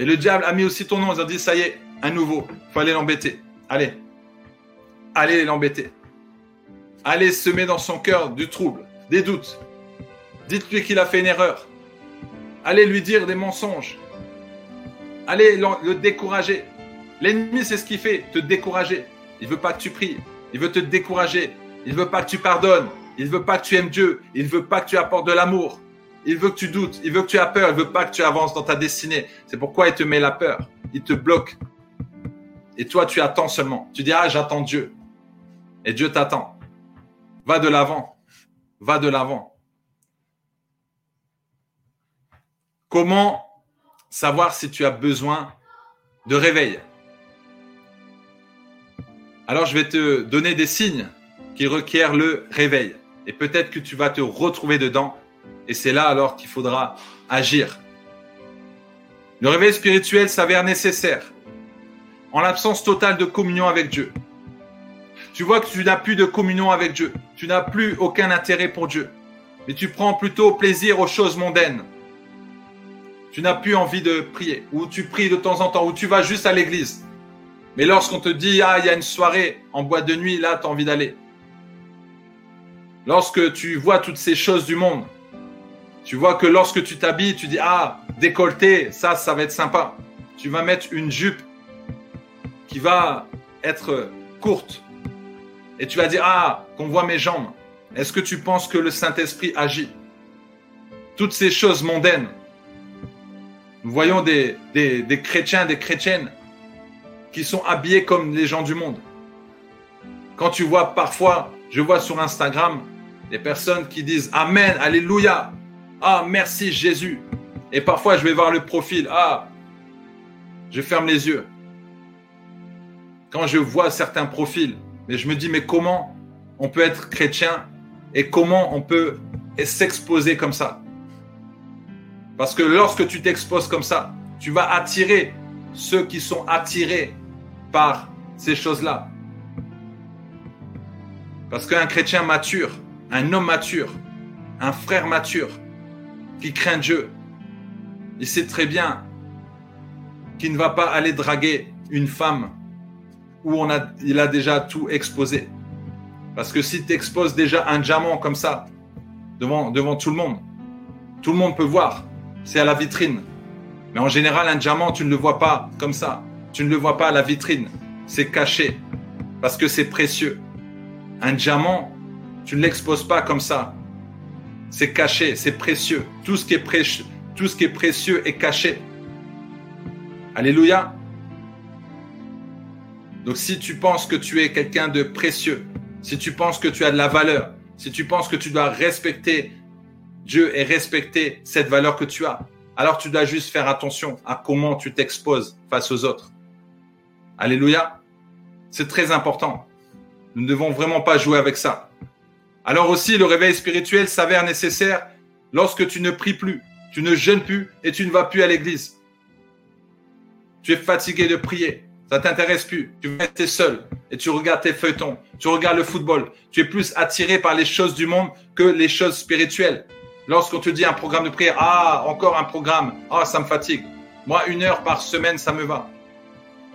Mais le diable a mis aussi ton nom. Ils ont dit, ça y est, un nouveau. Il faut l'embêter. Allez. Allez l'embêter. Allez semer dans son cœur du trouble, des doutes. Dites-lui qu'il a fait une erreur. Allez lui dire des mensonges. Allez le décourager. L'ennemi, c'est ce qu'il fait, te décourager. Il veut pas que tu pries. Il veut te décourager. Il veut pas que tu pardonnes. Il veut pas que tu aimes Dieu. Il veut pas que tu apportes de l'amour. Il veut que tu doutes. Il veut que tu aies peur. Il veut pas que tu avances dans ta destinée. C'est pourquoi il te met la peur. Il te bloque. Et toi, tu attends seulement. Tu dis, ah, j'attends Dieu. Et Dieu t'attend. Va de l'avant. Va de l'avant. Comment savoir si tu as besoin de réveil? Alors, je vais te donner des signes qui requièrent le réveil. Et peut-être que tu vas te retrouver dedans. Et c'est là alors qu'il faudra agir. Le réveil spirituel s'avère nécessaire en l'absence totale de communion avec Dieu. Tu vois que tu n'as plus de communion avec Dieu. Tu n'as plus aucun intérêt pour Dieu. Mais tu prends plutôt plaisir aux choses mondaines. Tu n'as plus envie de prier. Ou tu pries de temps en temps. Ou tu vas juste à l'église. Mais lorsqu'on te dit, ah, il y a une soirée en boîte de nuit, là, tu as envie d'aller. Lorsque tu vois toutes ces choses du monde, tu vois que lorsque tu t'habilles, tu dis, ah, décolleté, ça, ça va être sympa. Tu vas mettre une jupe qui va être courte. Et tu vas dire, ah, qu'on voit mes jambes. Est-ce que tu penses que le Saint-Esprit agit? Toutes ces choses mondaines. Nous voyons des, chrétiens, des chrétiennes qui sont habillés comme les gens du monde. Quand tu vois parfois, je vois sur Instagram des personnes qui disent Amen, Alléluia, ah merci Jésus. Et parfois je vais voir le profil, ah, je ferme les yeux quand je vois certains profils, mais je me dis, mais comment on peut être chrétien et comment on peut s'exposer comme ça? Parce que lorsque tu t'exposes comme ça, tu vas attirer ceux qui sont attirés par ces choses-là. Parce qu'un chrétien mature, un homme mature, un frère mature, qui craint Dieu, il sait très bien qu'il ne va pas aller draguer une femme où il a déjà tout exposé. Parce que si tu exposes déjà un diamant comme ça, devant, devant tout le monde, tout le monde peut voir. C'est à la vitrine. Mais en général, un diamant, tu ne le vois pas comme ça. Tu ne le vois pas à la vitrine. C'est caché. Parce que c'est précieux. Un diamant, tu ne l'exposes pas comme ça. C'est caché, c'est précieux. Tout ce qui est précieux, est est caché. Alléluia. Donc si tu penses que tu es quelqu'un de précieux, si tu penses que tu as de la valeur, si tu penses que tu dois respecter Dieu et respecter cette valeur que tu as, alors tu dois juste faire attention à comment tu t'exposes face aux autres. Alléluia. C'est très important. Nous ne devons vraiment pas jouer avec ça. Alors aussi, le réveil spirituel s'avère nécessaire lorsque tu ne pries plus, tu ne jeûnes plus et tu ne vas plus à l'église. Tu es fatigué de prier. Ça t'intéresse plus. Tu veux rester seul et tu regardes tes feuilletons, tu regardes le football. Tu es plus attiré par les choses du monde que les choses spirituelles. Lorsqu'on te dit un programme de prière, ah, encore un programme, ah, ça me fatigue. Moi, une heure par semaine, ça me va.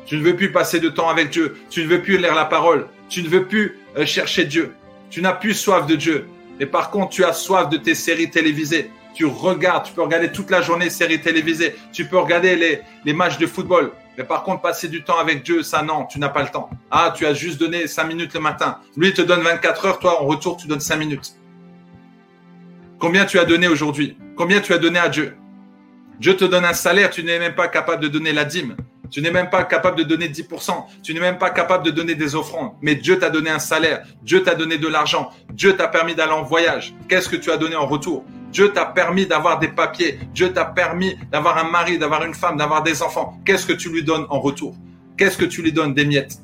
Tu ne veux plus passer de temps avec Dieu. Tu ne veux plus lire la parole. Tu ne veux plus euh, chercher Dieu. Tu n'as plus soif de Dieu. Et par contre, tu as soif de tes séries télévisées. Tu regardes, tu peux regarder toute la journée séries télévisées. Tu peux regarder les, les matchs de football. Mais par contre, passer du temps avec Dieu, ça non, tu n'as pas le temps. Ah, tu as juste donné 5 minutes le matin. Lui, il te donne 24 heures, toi, en retour, tu donnes 5 minutes. Combien tu as donné aujourd'hui? Combien tu as donné à Dieu? Dieu te donne un salaire, tu n'es même pas capable de donner la dîme. Tu n'es même pas capable de donner 10%. Tu n'es même pas capable de donner des offrandes. Mais Dieu t'a donné un salaire. Dieu t'a donné de l'argent. Dieu t'a permis d'aller en voyage. Qu'est-ce que tu as donné en retour? Dieu t'a permis d'avoir des papiers. Dieu t'a permis d'avoir un mari, d'avoir une femme, d'avoir des enfants. Qu'est-ce que tu lui donnes en retour? Qu'est-ce que tu lui donnes Des miettes?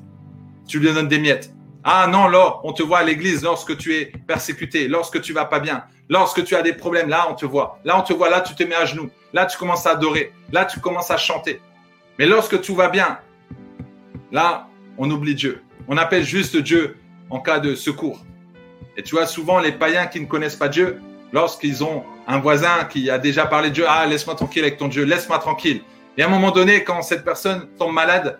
Tu lui donnes des miettes. Ah non, là, on te voit à l'église lorsque tu es persécuté, lorsque tu vas pas bien, lorsque tu as des problèmes. Là, on te voit. Là, on te voit. Là, tu te mets à genoux. Là, tu commences à adorer. Là, tu commences à chanter. Mais lorsque tout va bien, là, on oublie Dieu. On appelle juste Dieu en cas de secours. Et tu vois, souvent, les païens qui ne connaissent pas Dieu, lorsqu'ils ont un voisin qui a déjà parlé de Dieu, ah, laisse-moi tranquille avec ton Dieu, laisse-moi tranquille. Et à un moment donné, quand cette personne tombe malade,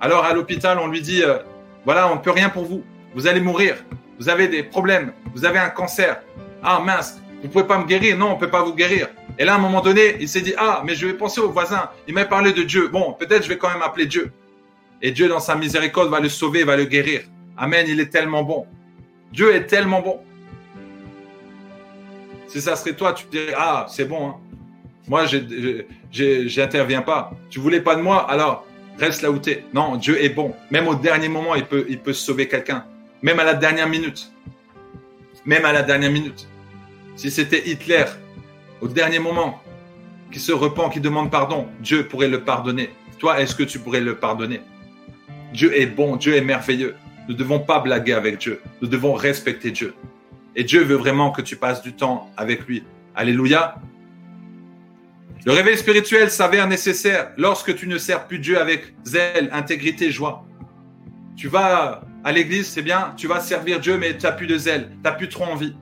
alors à l'hôpital, on lui dit, euh, voilà, on ne peut rien pour vous. Vous allez mourir. Vous avez des problèmes. Vous avez un cancer. Ah, mince, vous pouvez pas me guérir. Non, on peut pas vous guérir. Et là, à un moment donné, il s'est dit, ah, mais je vais penser au voisin. Il m'a parlé de Dieu. Bon, peut-être je vais quand même appeler Dieu. Et Dieu, dans sa miséricorde, va le sauver, va le guérir. Amen, il est tellement bon. Dieu est tellement bon. Si ça serait toi, tu dirais, ah, c'est bon. Hein. Moi, j'interviens pas. Tu voulais pas de moi, alors Reste là où tu es. Non, Dieu est bon. Même au dernier moment, il peut, il peut sauver quelqu'un. Même à la dernière minute. Même à la dernière minute. Si c'était Hitler, au dernier moment, qui se repent, qui demande pardon, Dieu pourrait le pardonner. Toi, est-ce que tu pourrais le pardonner? Dieu est bon, Dieu est merveilleux. Nous ne devons pas blaguer avec Dieu. Nous devons respecter Dieu. Et Dieu veut vraiment que tu passes du temps avec lui. Alléluia. Le réveil spirituel s'avère nécessaire lorsque tu ne sers plus Dieu avec zèle, intégrité, joie. Tu vas à l'église, c'est bien, tu vas servir Dieu, mais tu n'as plus de zèle, tu n'as plus trop envie.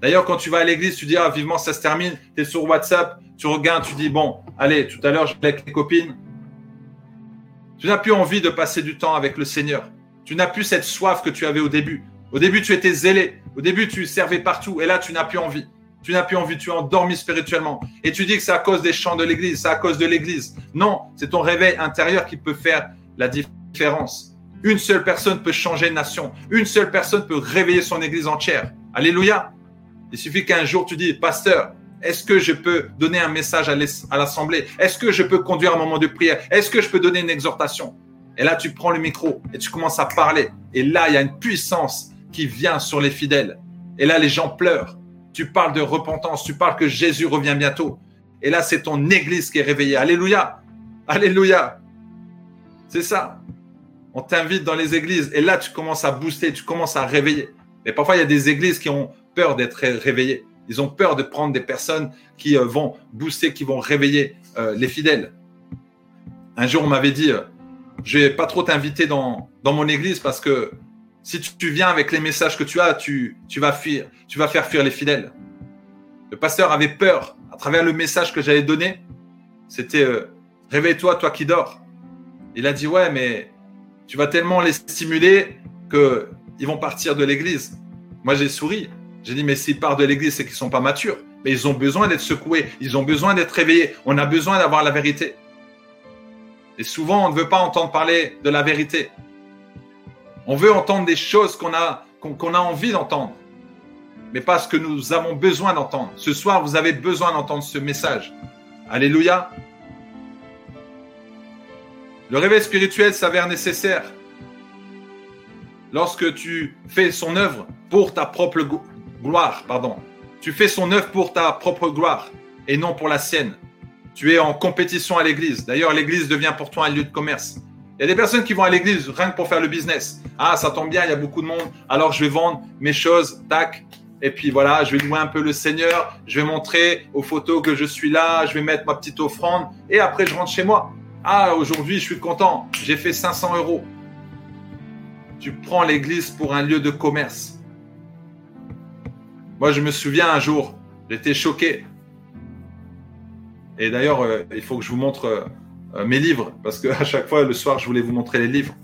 D'ailleurs, quand tu vas à l'église, tu dis, ah, vivement, ça se termine, tu es sur WhatsApp, tu regardes, tu dis, bon, allez, tout à l'heure, je vais avec les copines. Tu n'as plus envie de passer du temps avec le Seigneur. Tu n'as plus cette soif que tu avais au début. Au début, tu étais zélé. Au début, tu servais partout. Et là, tu n'as plus envie. Tu n'as plus envie. Tu es endormi spirituellement. Et tu dis que c'est à cause des chants de l'église. C'est à cause de l'église. Non, c'est ton réveil intérieur qui peut faire la différence. Une seule personne peut changer une nation. Une seule personne peut réveiller son église entière. Alléluia. Il suffit qu'un jour tu dis, pasteur, est-ce que je peux donner un message à l'assemblée? Est-ce que je peux conduire un moment de prière? Est-ce que je peux donner une exhortation? Et là, tu prends le micro et tu commences à parler. Et là, il y a une puissance qui vient sur les fidèles. Et là, les gens pleurent. Tu parles de repentance, tu parles que Jésus revient bientôt. Et là, c'est ton église qui est réveillée. Alléluia. Alléluia. C'est ça. On t'invite dans les églises et là, tu commences à booster, tu commences à réveiller. Mais parfois, il y a des églises qui ont peur d'être réveillées. Ils ont peur de prendre des personnes qui euh, vont booster, qui vont réveiller euh, les fidèles. Un jour, on m'avait dit, euh, je vais pas trop t'inviter dans, dans mon église parce que si tu, viens avec les messages que tu as, tu, tu, vas fuir, tu vas faire fuir les fidèles. Le pasteur avait peur à travers le message que j'allais donner. C'était réveille-toi, toi qui dors. Il a dit ouais, mais tu vas tellement les stimuler que ils vont partir de l'église. Moi, j'ai souri. J'ai dit, mais s'ils partent de l'église, c'est qu'ils sont pas matures. Mais ils ont besoin d'être secoués. Ils ont besoin d'être réveillés. On a besoin d'avoir la vérité. Et souvent, on ne veut pas entendre parler de la vérité. On veut entendre des choses qu'on a, envie d'entendre. Mais pas ce que nous avons besoin d'entendre. Ce soir, vous avez besoin d'entendre ce message. Alléluia. Le réveil spirituel s'avère nécessaire lorsque tu fais son œuvre pour ta propre gloire, pardon. Tu fais son œuvre pour ta propre gloire et non pour la sienne. Tu es en compétition à l'église. D'ailleurs, l'église devient pour toi un lieu de commerce. Il y a des personnes qui vont à l'église rien que pour faire le business. Ah, ça tombe bien, il y a beaucoup de monde. Alors, je vais vendre mes choses, tac. Et puis voilà, je vais louer un peu le Seigneur. Je vais montrer aux photos que je suis là. Je vais mettre ma petite offrande. Et après, je rentre chez moi. Ah, aujourd'hui, je suis content. J'ai fait 500 euros. Tu prends l'église pour un lieu de commerce. Moi, je me souviens un jour, j'étais choqué. Et d'ailleurs, euh, il faut que je vous montre euh, mes livres, parce qu'à [laughs] chaque fois, le soir, je voulais vous montrer les livres.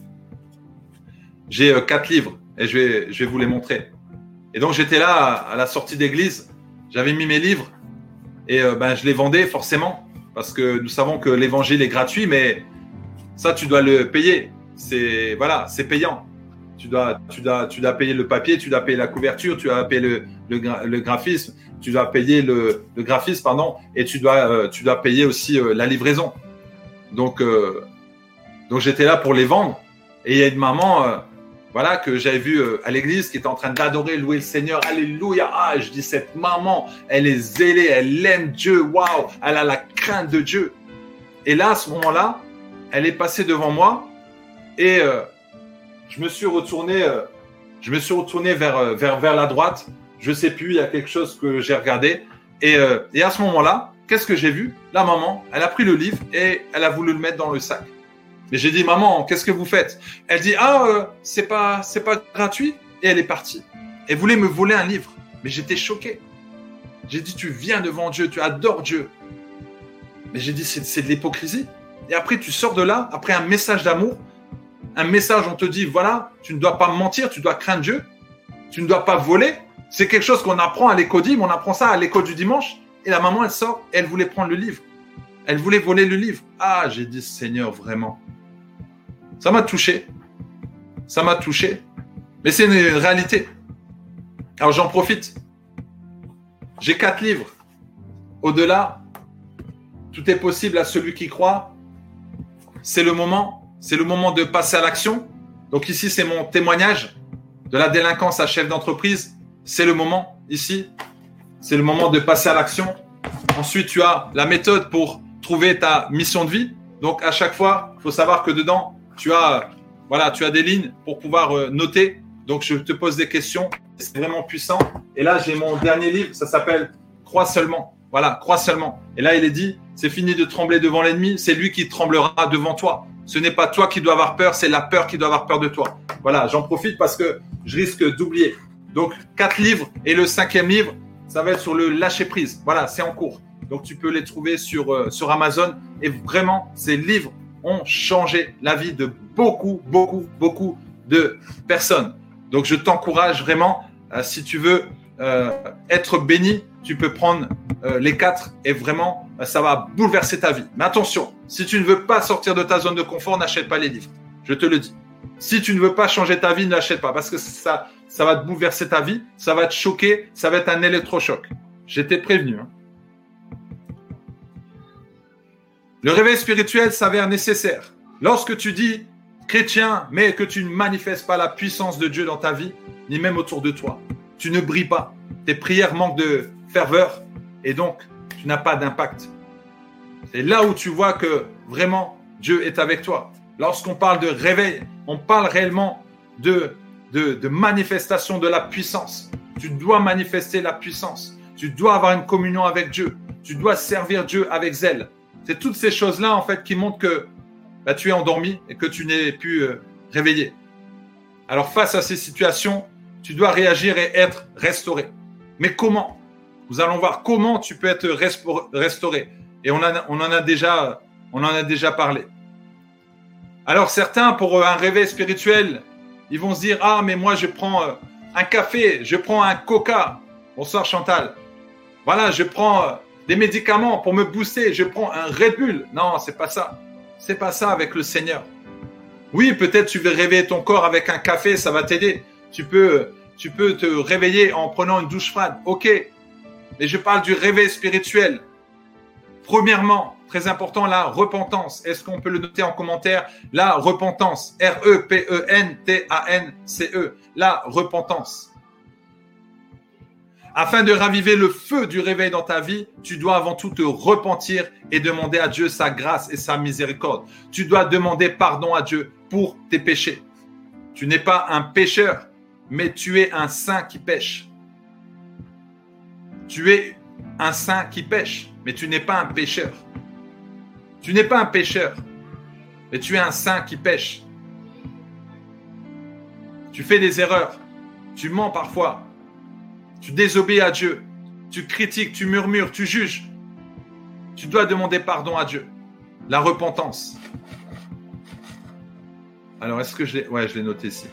J'ai euh, quatre livres et je vais, vous les montrer. Et donc, j'étais là à, la sortie d'église, j'avais mis mes livres et ben, je les vendais forcément, parce que nous savons que l'évangile est gratuit, mais ça, tu dois le payer. C'est voilà, c'est payant tu dois, tu, dois, tu dois payer le papier, tu dois payer la couverture, tu dois payer le, le, graphisme, tu dois payer le, le graphisme, pardon, et tu dois, euh, tu dois payer aussi euh, la livraison. Donc, euh, donc j'étais là pour les vendre. Et il y a une maman, voilà, que j'avais vue à l'église qui était en train d'adorer, louer le Seigneur. Alléluia. Ah, je dis, cette maman, elle est zélée, elle aime Dieu. Waouh, elle a la crainte de Dieu. Et là, à ce moment-là, elle est passée devant moi et je me suis retourné, euh, je me suis retourné vers, euh, vers, vers la droite. Je sais plus, il y a quelque chose que j'ai regardé. Et, euh, et à ce moment-là, qu'est-ce que j'ai vu? La maman, elle a pris le livre et elle a voulu le mettre dans le sac. Mais j'ai dit, maman, qu'est-ce que vous faites? Elle dit, ah, c'est pas, c'est pas gratuit. Et elle est partie. Elle voulait me voler un livre. Mais j'étais choqué. J'ai dit, tu viens devant Dieu, tu adores Dieu. Mais j'ai dit, c'est de l'hypocrisie. Et après, tu sors de là, après un message d'amour, un message, on te dit, voilà, tu ne dois pas mentir, tu dois craindre Dieu, tu ne dois pas voler. C'est quelque chose qu'on apprend à l'école on apprend ça à l'école du dimanche. Et la maman, elle sort, elle voulait prendre le livre. Elle voulait voler le livre. Ah, j'ai dit, Seigneur, vraiment. Ça m'a touché. Ça m'a touché. Mais c'est une réalité. Alors j'en profite. J'ai quatre livres. Au-delà, tout est possible à celui qui croit. c'est le moment, c'est le moment de passer à l'action. Donc ici, c'est mon témoignage de la délinquance à chef d'entreprise. C'est le moment ici, c'est le moment de passer à l'action. Ensuite, tu as la méthode pour trouver ta mission de vie. Donc à chaque fois, il faut savoir que dedans, tu as voilà, tu as des lignes pour pouvoir euh, noter. Donc je te pose des questions, c'est vraiment puissant. Et là, j'ai mon dernier livre, ça s'appelle Crois seulement. Voilà, crois seulement. Et là, il est dit, c'est fini de trembler devant l'ennemi, c'est lui qui tremblera devant toi. Ce n'est pas toi qui dois avoir peur, c'est la peur qui doit avoir peur de toi. Voilà, j'en profite parce que je risque d'oublier. Donc, quatre livres et le cinquième livre, ça va être sur le lâcher prise. Voilà, c'est en cours. Donc, tu peux les trouver sur, euh, Amazon. Et vraiment, ces livres ont changé la vie de beaucoup, beaucoup, beaucoup de personnes. Donc, je t'encourage vraiment, euh, si tu veux euh, être béni, tu peux prendre euh, les quatre et vraiment, euh, ça va bouleverser ta vie. Mais attention, si tu ne veux pas sortir de ta zone de confort, n'achète pas les livres. Je te le dis. Si tu ne veux pas changer ta vie, n'achète pas parce que ça, ça va te bouleverser ta vie, ça va te choquer, ça va être un électrochoc. J'étais prévenu. Hein. Le réveil spirituel s'avère nécessaire. Lorsque tu dis chrétien, mais que tu ne manifestes pas la puissance de Dieu dans ta vie, ni même autour de toi, tu ne brilles pas. Tes prières manquent de ferveur et donc tu n'as pas d'impact. C'est là où tu vois que vraiment Dieu est avec toi. Lorsqu'on parle de réveil, on parle réellement de, manifestation de la puissance. Tu dois manifester la puissance. Tu dois avoir une communion avec Dieu. Tu dois servir Dieu avec zèle. C'est toutes ces choses-là, en fait, qui montrent que bah, tu es endormi et que tu n'es plus euh, réveillé. Alors, face à ces situations, tu dois réagir et être restauré. Mais comment? Nous allons voir comment tu peux être restauré. Et on, en a déjà, on en a déjà parlé. Alors certains, pour un réveil spirituel, ils vont se dire, ah, mais moi, je prends euh, un café, je prends un coca. Bonsoir Chantal. Voilà, je prends euh, des médicaments pour me booster, je prends un Red Bull. Non, c'est pas ça. C'est pas ça avec le Seigneur. Oui, peut-être tu veux réveiller ton corps avec un café, ça va t'aider. Tu peux, tu peux te réveiller en prenant une douche froide. Ok. Mais je parle du réveil spirituel. Premièrement, très important, la repentance. Est-ce qu'on peut le noter en commentaire? La repentance. R-E-P-E-N-T-A-N-C-E. -E. La repentance. Afin de raviver le feu du réveil dans ta vie, tu dois avant tout te repentir et demander à Dieu sa grâce et sa miséricorde. Tu dois demander pardon à Dieu pour tes péchés. Tu n'es pas un pécheur, mais tu es un saint qui pêche. Tu es un saint qui pêche, mais tu n'es pas un pécheur. Tu n'es pas un pécheur, mais tu es un saint qui pêche. Tu fais des erreurs, tu mens parfois, tu désobéis à Dieu, tu critiques, tu murmures, tu juges, tu dois demander pardon à Dieu. La repentance. Alors, est-ce que je l'ai... Ouais, je l'ai noté ici.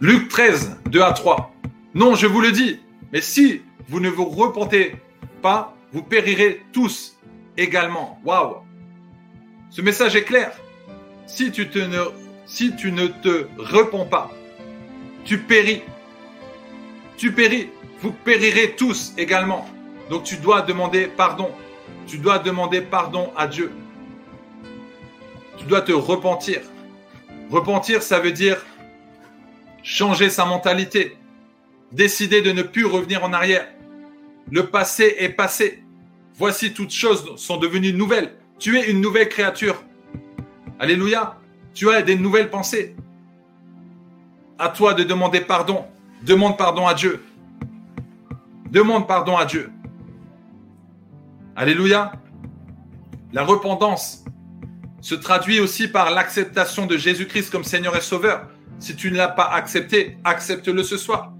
Luc 13, 2 à 3. Non, je vous le dis, mais si vous ne vous repentez pas, vous périrez tous également. Waouh Ce message est clair. Si tu, ne, si tu ne te repens pas, tu péris tu péris. Vous périrez tous également. Donc tu dois demander pardon. Tu dois demander pardon à Dieu. Tu dois te repentir. Repentir, ça veut dire changer sa mentalité. Décider de ne plus revenir en arrière. Le passé est passé. Voici toutes choses sont devenues nouvelles. Tu es une nouvelle créature. Alléluia. Tu as des nouvelles pensées. À toi de demander pardon. Demande pardon à Dieu. Demande pardon à Dieu. Alléluia. La repentance se traduit aussi par l'acceptation de Jésus-Christ comme Seigneur et Sauveur. Si tu ne l'as pas accepté, accepte-le ce soir.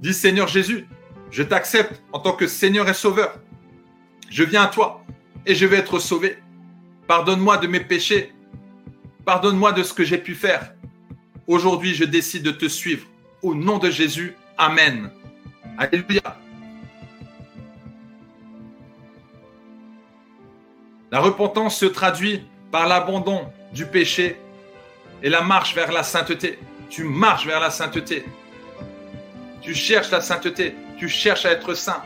Dis Seigneur Jésus, je t'accepte en tant que Seigneur et Sauveur. Je viens à toi et je vais être sauvé. Pardonne-moi de mes péchés. Pardonne-moi de ce que j'ai pu faire. Aujourd'hui, je décide de te suivre. Au nom de Jésus, Amen. Alléluia. La repentance se traduit par l'abandon du péché et la marche vers la sainteté. Tu marches vers la sainteté. Tu cherches la sainteté. Tu cherches à être saint.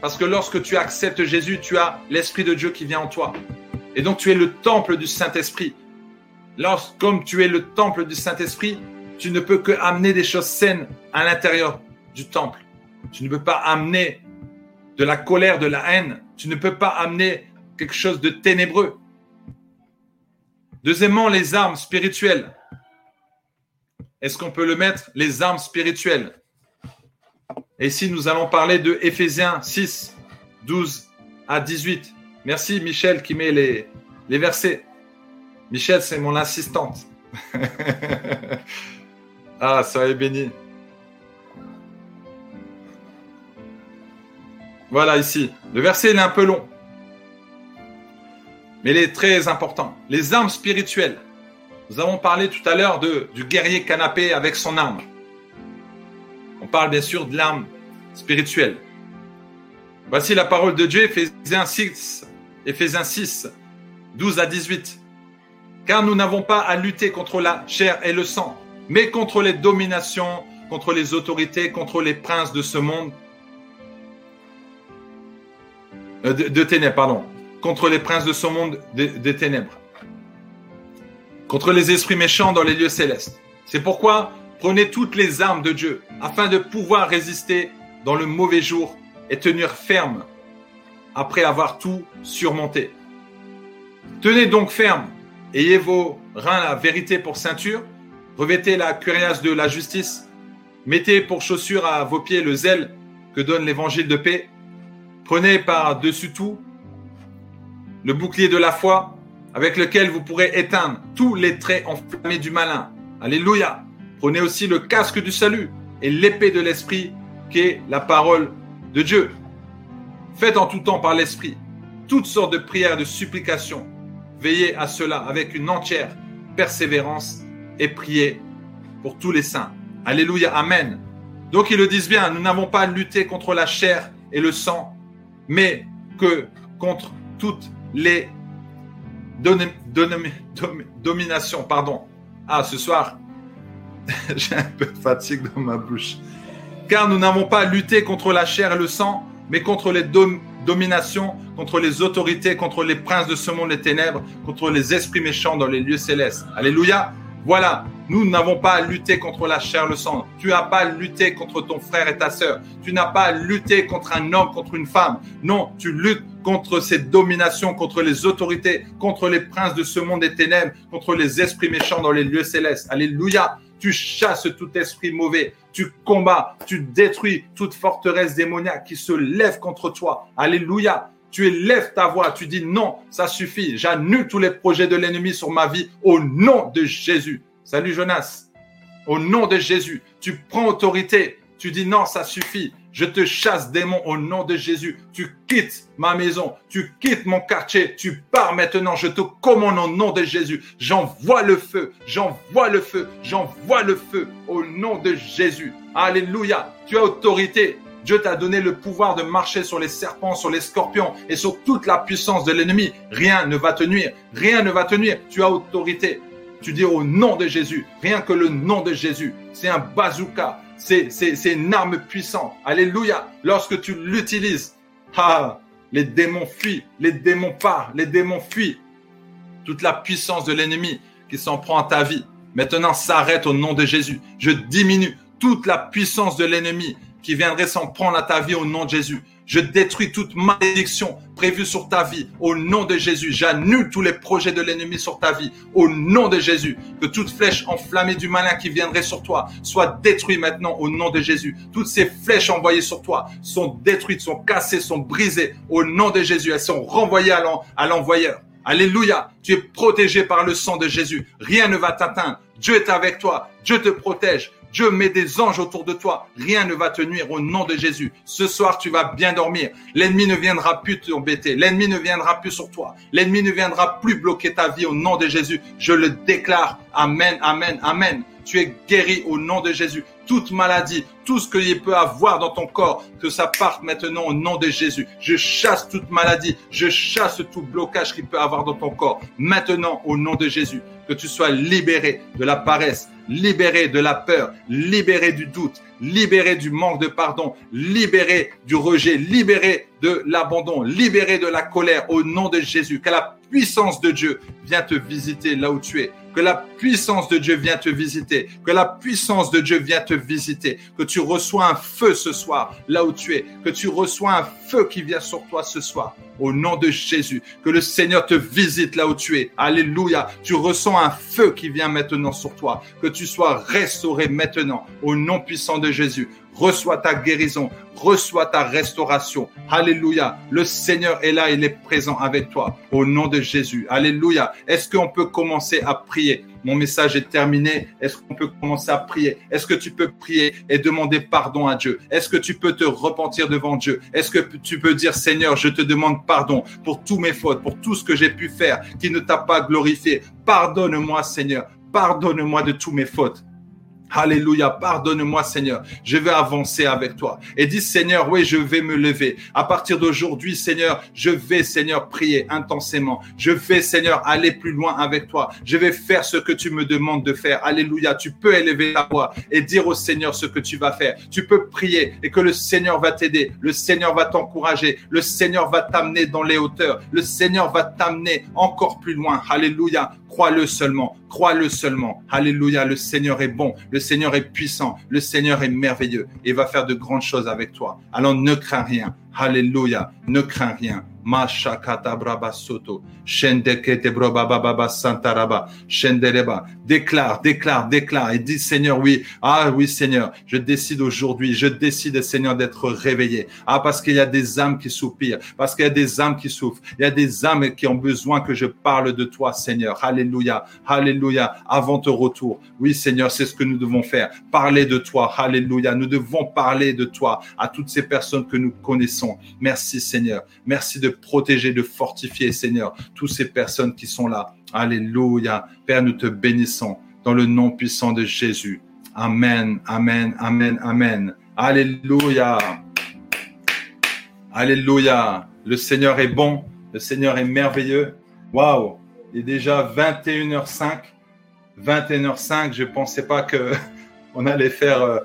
Parce que lorsque tu acceptes Jésus, tu as l'Esprit de Dieu qui vient en toi. Et donc tu es le temple du Saint-Esprit. Lorsque, comme tu es le temple du Saint-Esprit, tu ne peux que amener des choses saines à l'intérieur du temple. Tu ne peux pas amener de la colère, de la haine. Tu ne peux pas amener quelque chose de ténébreux. Deuxièmement, les armes spirituelles. Est-ce qu'on peut le mettre Les armes spirituelles? Et ici, nous allons parler de Éphésiens 6, 12 à 18. Merci Michel qui met les, les versets. Michel, c'est mon assistante. [laughs] ah, soyez béni. Voilà ici. Le verset est un peu long. Mais il est très important. Les armes spirituelles. Nous avons parlé tout à l'heure du guerrier canapé avec son arme. On parle bien sûr de l'arme spirituelle. Voici la parole de Dieu, Ephésiens 6, Ephésiens 6, 12 à 18. Car nous n'avons pas à lutter contre la chair et le sang, mais contre les dominations, contre les autorités, contre les princes de ce monde, euh, de, ténèbres, pardon, contre les princes de ce monde des ténèbres, contre les esprits méchants dans les lieux célestes. C'est pourquoi prenez toutes les armes de Dieu afin de pouvoir résister dans le mauvais jour et tenir ferme après avoir tout surmonté. Tenez donc ferme, ayez vos reins la vérité pour ceinture, revêtez la cuirasse de la justice, mettez pour chaussure à vos pieds le zèle que donne l'évangile de paix, Prenez par-dessus tout le bouclier de la foi avec lequel vous pourrez éteindre tous les traits enflammés du malin. Alléluia. Prenez aussi le casque du salut et l'épée de l'esprit qui est la parole de Dieu. Faites en tout temps par l'esprit toutes sortes de prières et de supplications. Veillez à cela avec une entière persévérance et priez pour tous les saints. Alléluia. Amen. Donc ils le disent bien, nous n'avons pas lutté contre la chair et le sang, mais que contre toutes les dominations. Pardon. Ah, ce soir, [laughs] j'ai un peu de fatigue dans ma bouche. Car nous n'avons pas lutté contre la chair et le sang, mais contre les dominations, contre les autorités, contre les princes de ce monde des ténèbres, contre les esprits méchants dans les lieux célestes. Alléluia. Voilà, nous n'avons pas à lutter contre la chair, le sang. Tu n'as pas à lutter contre ton frère et ta sœur. Tu n'as pas à lutter contre un homme, contre une femme. Non, tu luttes contre ces dominations, contre les autorités, contre les princes de ce monde des ténèbres, contre les esprits méchants dans les lieux célestes. Alléluia. Tu chasses tout esprit mauvais. Tu combats, tu détruis toute forteresse démoniaque qui se lève contre toi. Alléluia. Tu élèves ta voix, tu dis non, ça suffit. J'annule tous les projets de l'ennemi sur ma vie au nom de Jésus. Salut Jonas. Au nom de Jésus, tu prends autorité. Tu dis non, ça suffit. Je te chasse démon au nom de Jésus. Tu quittes ma maison. Tu quittes mon quartier. Tu pars maintenant. Je te commande au nom de Jésus. J'envoie le feu. J'envoie le feu. J'envoie le feu au nom de Jésus. Alléluia. Tu as autorité. Dieu t'a donné le pouvoir de marcher sur les serpents, sur les scorpions et sur toute la puissance de l'ennemi. Rien ne va te nuire. Rien ne va te nuire. Tu as autorité. Tu dis au nom de Jésus, rien que le nom de Jésus, c'est un bazooka, c'est, une arme puissante. Alléluia. Lorsque tu l'utilises, ah, les démons fuient, les démons partent, les démons fuient. Toute la puissance de l'ennemi qui s'en prend à ta vie, maintenant s'arrête au nom de Jésus. Je diminue toute la puissance de l'ennemi qui viendrait s'en prendre à ta vie au nom de Jésus. Je détruis toute malédiction prévue sur ta vie au nom de Jésus. J'annule tous les projets de l'ennemi sur ta vie au nom de Jésus. Que toute flèche enflammée du malin qui viendrait sur toi soit détruite maintenant au nom de Jésus. Toutes ces flèches envoyées sur toi sont détruites, sont cassées, sont brisées au nom de Jésus. Elles sont renvoyées à l'envoyeur. Alléluia. Tu es protégé par le sang de Jésus. Rien ne va t'atteindre. Dieu est avec toi. Dieu te protège. Dieu met des anges autour de toi. Rien ne va te nuire au nom de Jésus. Ce soir, tu vas bien dormir. L'ennemi ne viendra plus t'embêter. L'ennemi ne viendra plus sur toi. L'ennemi ne viendra plus bloquer ta vie au nom de Jésus. Je le déclare. Amen, amen, amen. Tu es guéri au nom de Jésus. Toute maladie, tout ce qu'il peut avoir dans ton corps, que ça parte maintenant au nom de Jésus. Je chasse toute maladie, je chasse tout blocage qu'il peut avoir dans ton corps. Maintenant au nom de Jésus, que tu sois libéré de la paresse, libéré de la peur, libéré du doute, libéré du manque de pardon, libéré du rejet, libéré de l'abandon, libéré de la colère au nom de Jésus. Que la puissance de Dieu vienne te visiter là où tu es. Que la puissance de Dieu vienne te visiter. Que la puissance de Dieu vienne te visiter. Que tu reçois un feu ce soir là où tu es. Que tu reçois un feu qui vient sur toi ce soir. Au nom de Jésus. Que le Seigneur te visite là où tu es. Alléluia. Tu ressens un feu qui vient maintenant sur toi. Que tu sois restauré maintenant. Au nom puissant de Jésus reçois ta guérison, reçois ta restauration. Alléluia. Le Seigneur est là, il est présent avec toi. Au nom de Jésus. Alléluia. Est-ce qu'on peut commencer à prier? Mon message est terminé. Est-ce qu'on peut commencer à prier? Est-ce que tu peux prier et demander pardon à Dieu? Est-ce que tu peux te repentir devant Dieu? Est-ce que tu peux dire Seigneur, je te demande pardon pour tous mes fautes, pour tout ce que j'ai pu faire qui ne t'a pas glorifié? Pardonne-moi Seigneur. Pardonne-moi de tous mes fautes. Alléluia, pardonne-moi Seigneur, je vais avancer avec toi. Et dis Seigneur, oui, je vais me lever. À partir d'aujourd'hui, Seigneur, je vais Seigneur prier intensément. Je vais Seigneur aller plus loin avec toi. Je vais faire ce que tu me demandes de faire. Alléluia, tu peux élever ta voix et dire au Seigneur ce que tu vas faire. Tu peux prier et que le Seigneur va t'aider. Le Seigneur va t'encourager. Le Seigneur va t'amener dans les hauteurs. Le Seigneur va t'amener encore plus loin. Alléluia. Crois-le seulement. Crois-le seulement. Alléluia. Le Seigneur est bon. Seigneur est puissant. Le Seigneur est merveilleux et va faire de grandes choses avec toi. Alors ne crains rien. Alléluia. Ne crains rien. Soto. Déclare, déclare, déclare et dis Seigneur, oui, ah oui Seigneur, je décide aujourd'hui, je décide Seigneur d'être réveillé. Ah parce qu'il y a des âmes qui soupirent, parce qu'il y a des âmes qui souffrent, il y a des âmes qui ont besoin que je parle de toi Seigneur. Alléluia, alléluia, avant ton retour. Oui Seigneur, c'est ce que nous devons faire, parler de toi. Alléluia, nous devons parler de toi à toutes ces personnes que nous connaissons. Merci Seigneur, merci de protéger, de fortifier Seigneur toutes ces personnes qui sont là. Alléluia. Père, nous te bénissons dans le nom puissant de Jésus. Amen, amen, amen, amen. Alléluia. Alléluia. Le Seigneur est bon. Le Seigneur est merveilleux. Waouh. Il est déjà 21h05. 21h05. Je ne pensais pas que [laughs] on allait faire, euh,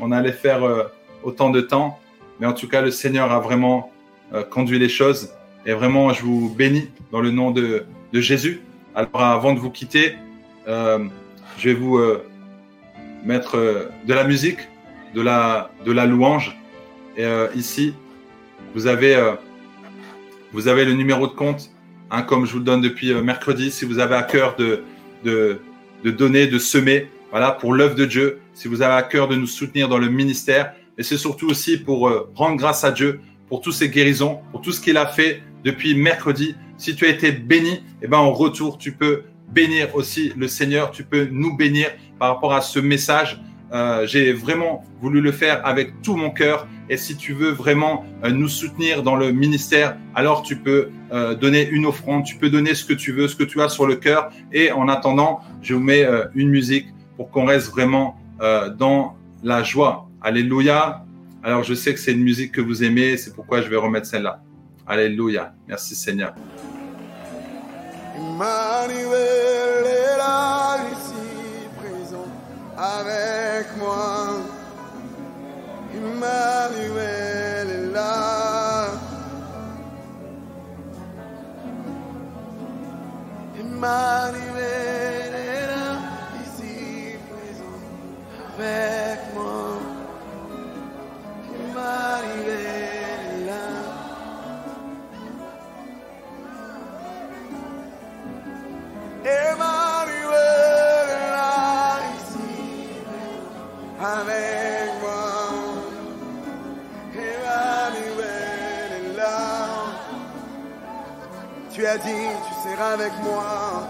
on allait faire euh, autant de temps. Mais en tout cas, le Seigneur a vraiment euh, conduit les choses. Et vraiment, je vous bénis dans le nom de, de Jésus. Alors, avant de vous quitter, euh, je vais vous euh, mettre euh, de la musique, de la, de la louange. Et ici, vous avez, vous avez le numéro de compte, hein, comme je vous le donne depuis mercredi. Si vous avez à cœur de, de, de donner, de semer, voilà, pour l'œuvre de Dieu. Si vous avez à cœur de nous soutenir dans le ministère, et c'est surtout aussi pour rendre grâce à Dieu pour toutes ces guérisons, pour tout ce qu'il a fait depuis mercredi. Si tu as été béni, eh ben, en retour, tu peux bénir aussi le Seigneur. Tu peux nous bénir par rapport à ce message. Euh, J'ai vraiment voulu le faire avec tout mon cœur. Et si tu veux vraiment euh, nous soutenir dans le ministère, alors tu peux euh, donner une offrande, tu peux donner ce que tu veux, ce que tu as sur le cœur. Et en attendant, je vous mets une musique pour qu'on reste vraiment dans la joie. Alléluia. Alors je sais que c'est une musique que vous aimez, c'est pourquoi je vais remettre celle-là. Alléluia. Merci Seigneur. Emmanuel est là, ici présent avec moi. Emmanuel est là. Emmanuel est là, ici présent avec moi. Emmanuel Tu as dit, tu seras avec moi.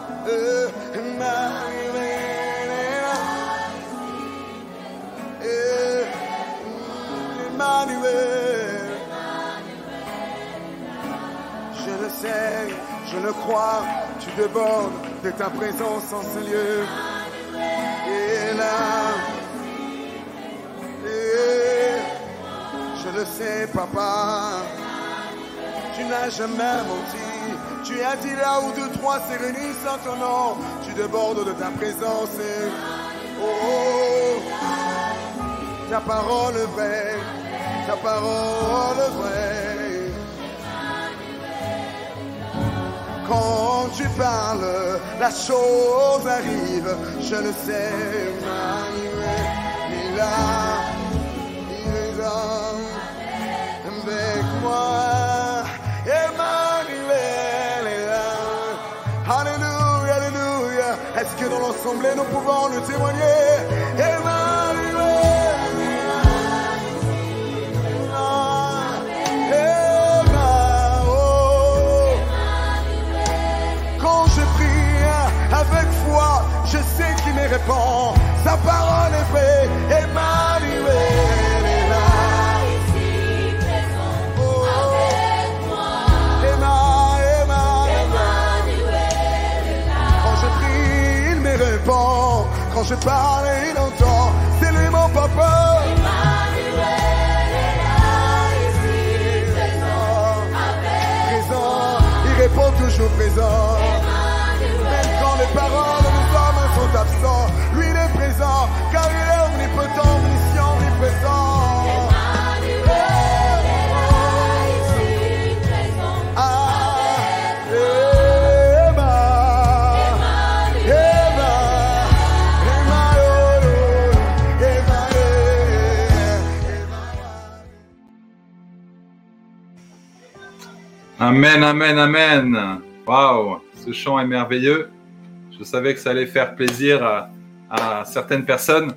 Emmanuel Emmanuel. Je le sais, je le crois, tu débordes de ta présence en ce lieu. Et là, je le sais, papa. Tu n'as jamais menti. Tu as dit là où deux, trois se réunissent en ton nom. Tu débordes de ta présence. Oh, oh, oh. ta parole vraie, ta parole vraie. Quand tu parles, la chose arrive. Je le sais, Emmanuel, il a, il est là avec moi. Emmanuel est là. Alléluia, alléluia. Est-ce que dans l'ensemble nous pouvons le témoigner? Répond. Sa parole est vraie. Emmanuel est là. Oh, Emma, Emma, Quand je prie, il me répond. Quand je parle, il entend. C'est lui mon papa. Présent, il répond toujours présent. Car il est omnipotent, omniscient, omniprésent. Amen, amen, amen. Waouh, ce chant est merveilleux. Je savais que ça allait faire plaisir à certaines personnes.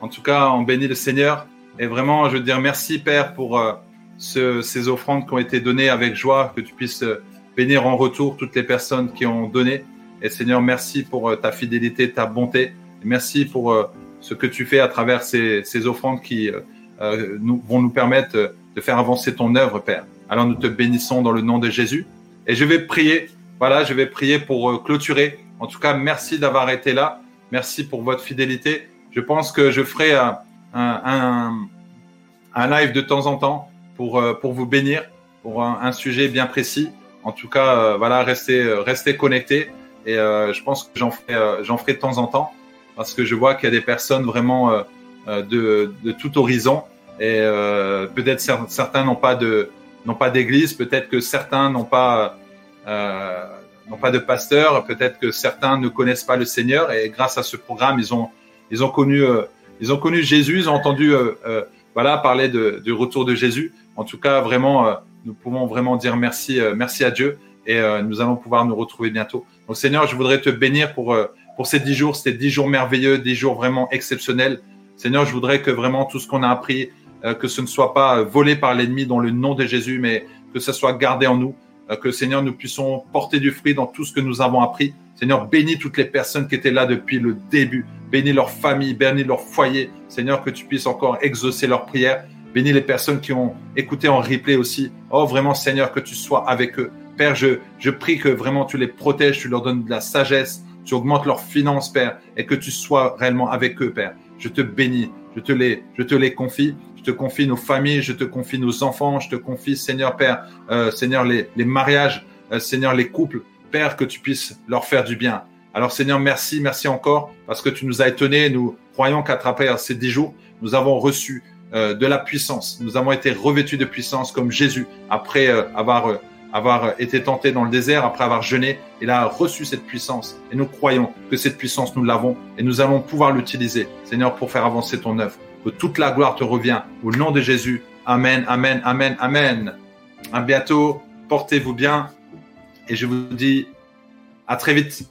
En tout cas, on bénit le Seigneur. Et vraiment, je veux dire merci, Père, pour euh, ce- ces offrandes qui ont été données avec joie, que tu puisses euh, bénir en retour toutes les personnes qui ont donné. Et Seigneur, merci pour euh, ta fidélité, ta bonté. Merci pour ce que tu fais à travers ces, ces offrandes qui euh, nous, vont nous permettre de faire avancer ton œuvre, Père. Alors nous te bénissons dans le nom de Jésus. Et je vais prier, voilà, je vais prier pour clôturer. En tout cas, merci d'avoir été là. Merci pour votre fidélité. Je pense que je ferai un, un, un, live de temps en temps pour, euh, pour vous bénir, pour un, sujet bien précis. En tout cas, euh, voilà, restez, euh, restez connectés. Et je pense que j'en ferai, j'en ferai de temps en temps parce que je vois qu'il y a des personnes vraiment de, de tout horizon. Et peut-être cer- certains n'ont pas de, n'ont pas d'église, peut-être que certains n'ont pas, euh, n'ont pas de pasteur, peut-être que certains ne connaissent pas le Seigneur et grâce à ce programme, ils ont, ils ont connu, euh, ils ont connu Jésus, ils ont entendu, euh, euh, voilà, parler de, du retour de Jésus. En tout cas, vraiment, nous pouvons vraiment dire merci, merci à Dieu et nous allons pouvoir nous retrouver bientôt. Donc, Seigneur, je voudrais te bénir pour, pour ces dix jours. C'était dix jours merveilleux, dix jours vraiment exceptionnels. Seigneur, je voudrais que vraiment tout ce qu'on a appris, que ce ne soit pas volé par l'ennemi dans le nom de Jésus, mais que ce soit gardé en nous, que Seigneur, nous puissions porter du fruit dans tout ce que nous avons appris. Seigneur, bénis toutes les personnes qui étaient là depuis le début. Bénis leur famille, bénis leur foyer. Seigneur, que tu puisses encore exaucer leurs prières. Bénis les personnes qui ont écouté en replay aussi. Oh, vraiment, Seigneur, que tu sois avec eux. Père, je, je prie que vraiment tu les protèges, tu leur donnes de la sagesse, tu augmentes leurs finances, Père, et que tu sois réellement avec eux, Père. Je te bénis, je te les, je te les confie. Je te confie nos familles, je te confie nos enfants, je te confie, Seigneur Père, euh, Seigneur, les, mariages, euh, Seigneur, les couples. Père, que tu puisses leur faire du bien. Alors, Seigneur, merci, merci encore, parce que tu nous as étonnés. Nous croyons qu'à travers ces dix jours, nous avons reçu euh, de la puissance. Nous avons été revêtus de puissance comme Jésus, après avoir, avoir été tenté dans le désert, après avoir jeûné. Il a reçu cette puissance. Et nous croyons que cette puissance, nous l'avons. Et nous allons pouvoir l'utiliser, Seigneur, pour faire avancer ton œuvre. Que toute la gloire te revient. Au nom de Jésus. Amen, amen, amen, amen. À bientôt. Portez-vous bien. Et je vous dis à très vite.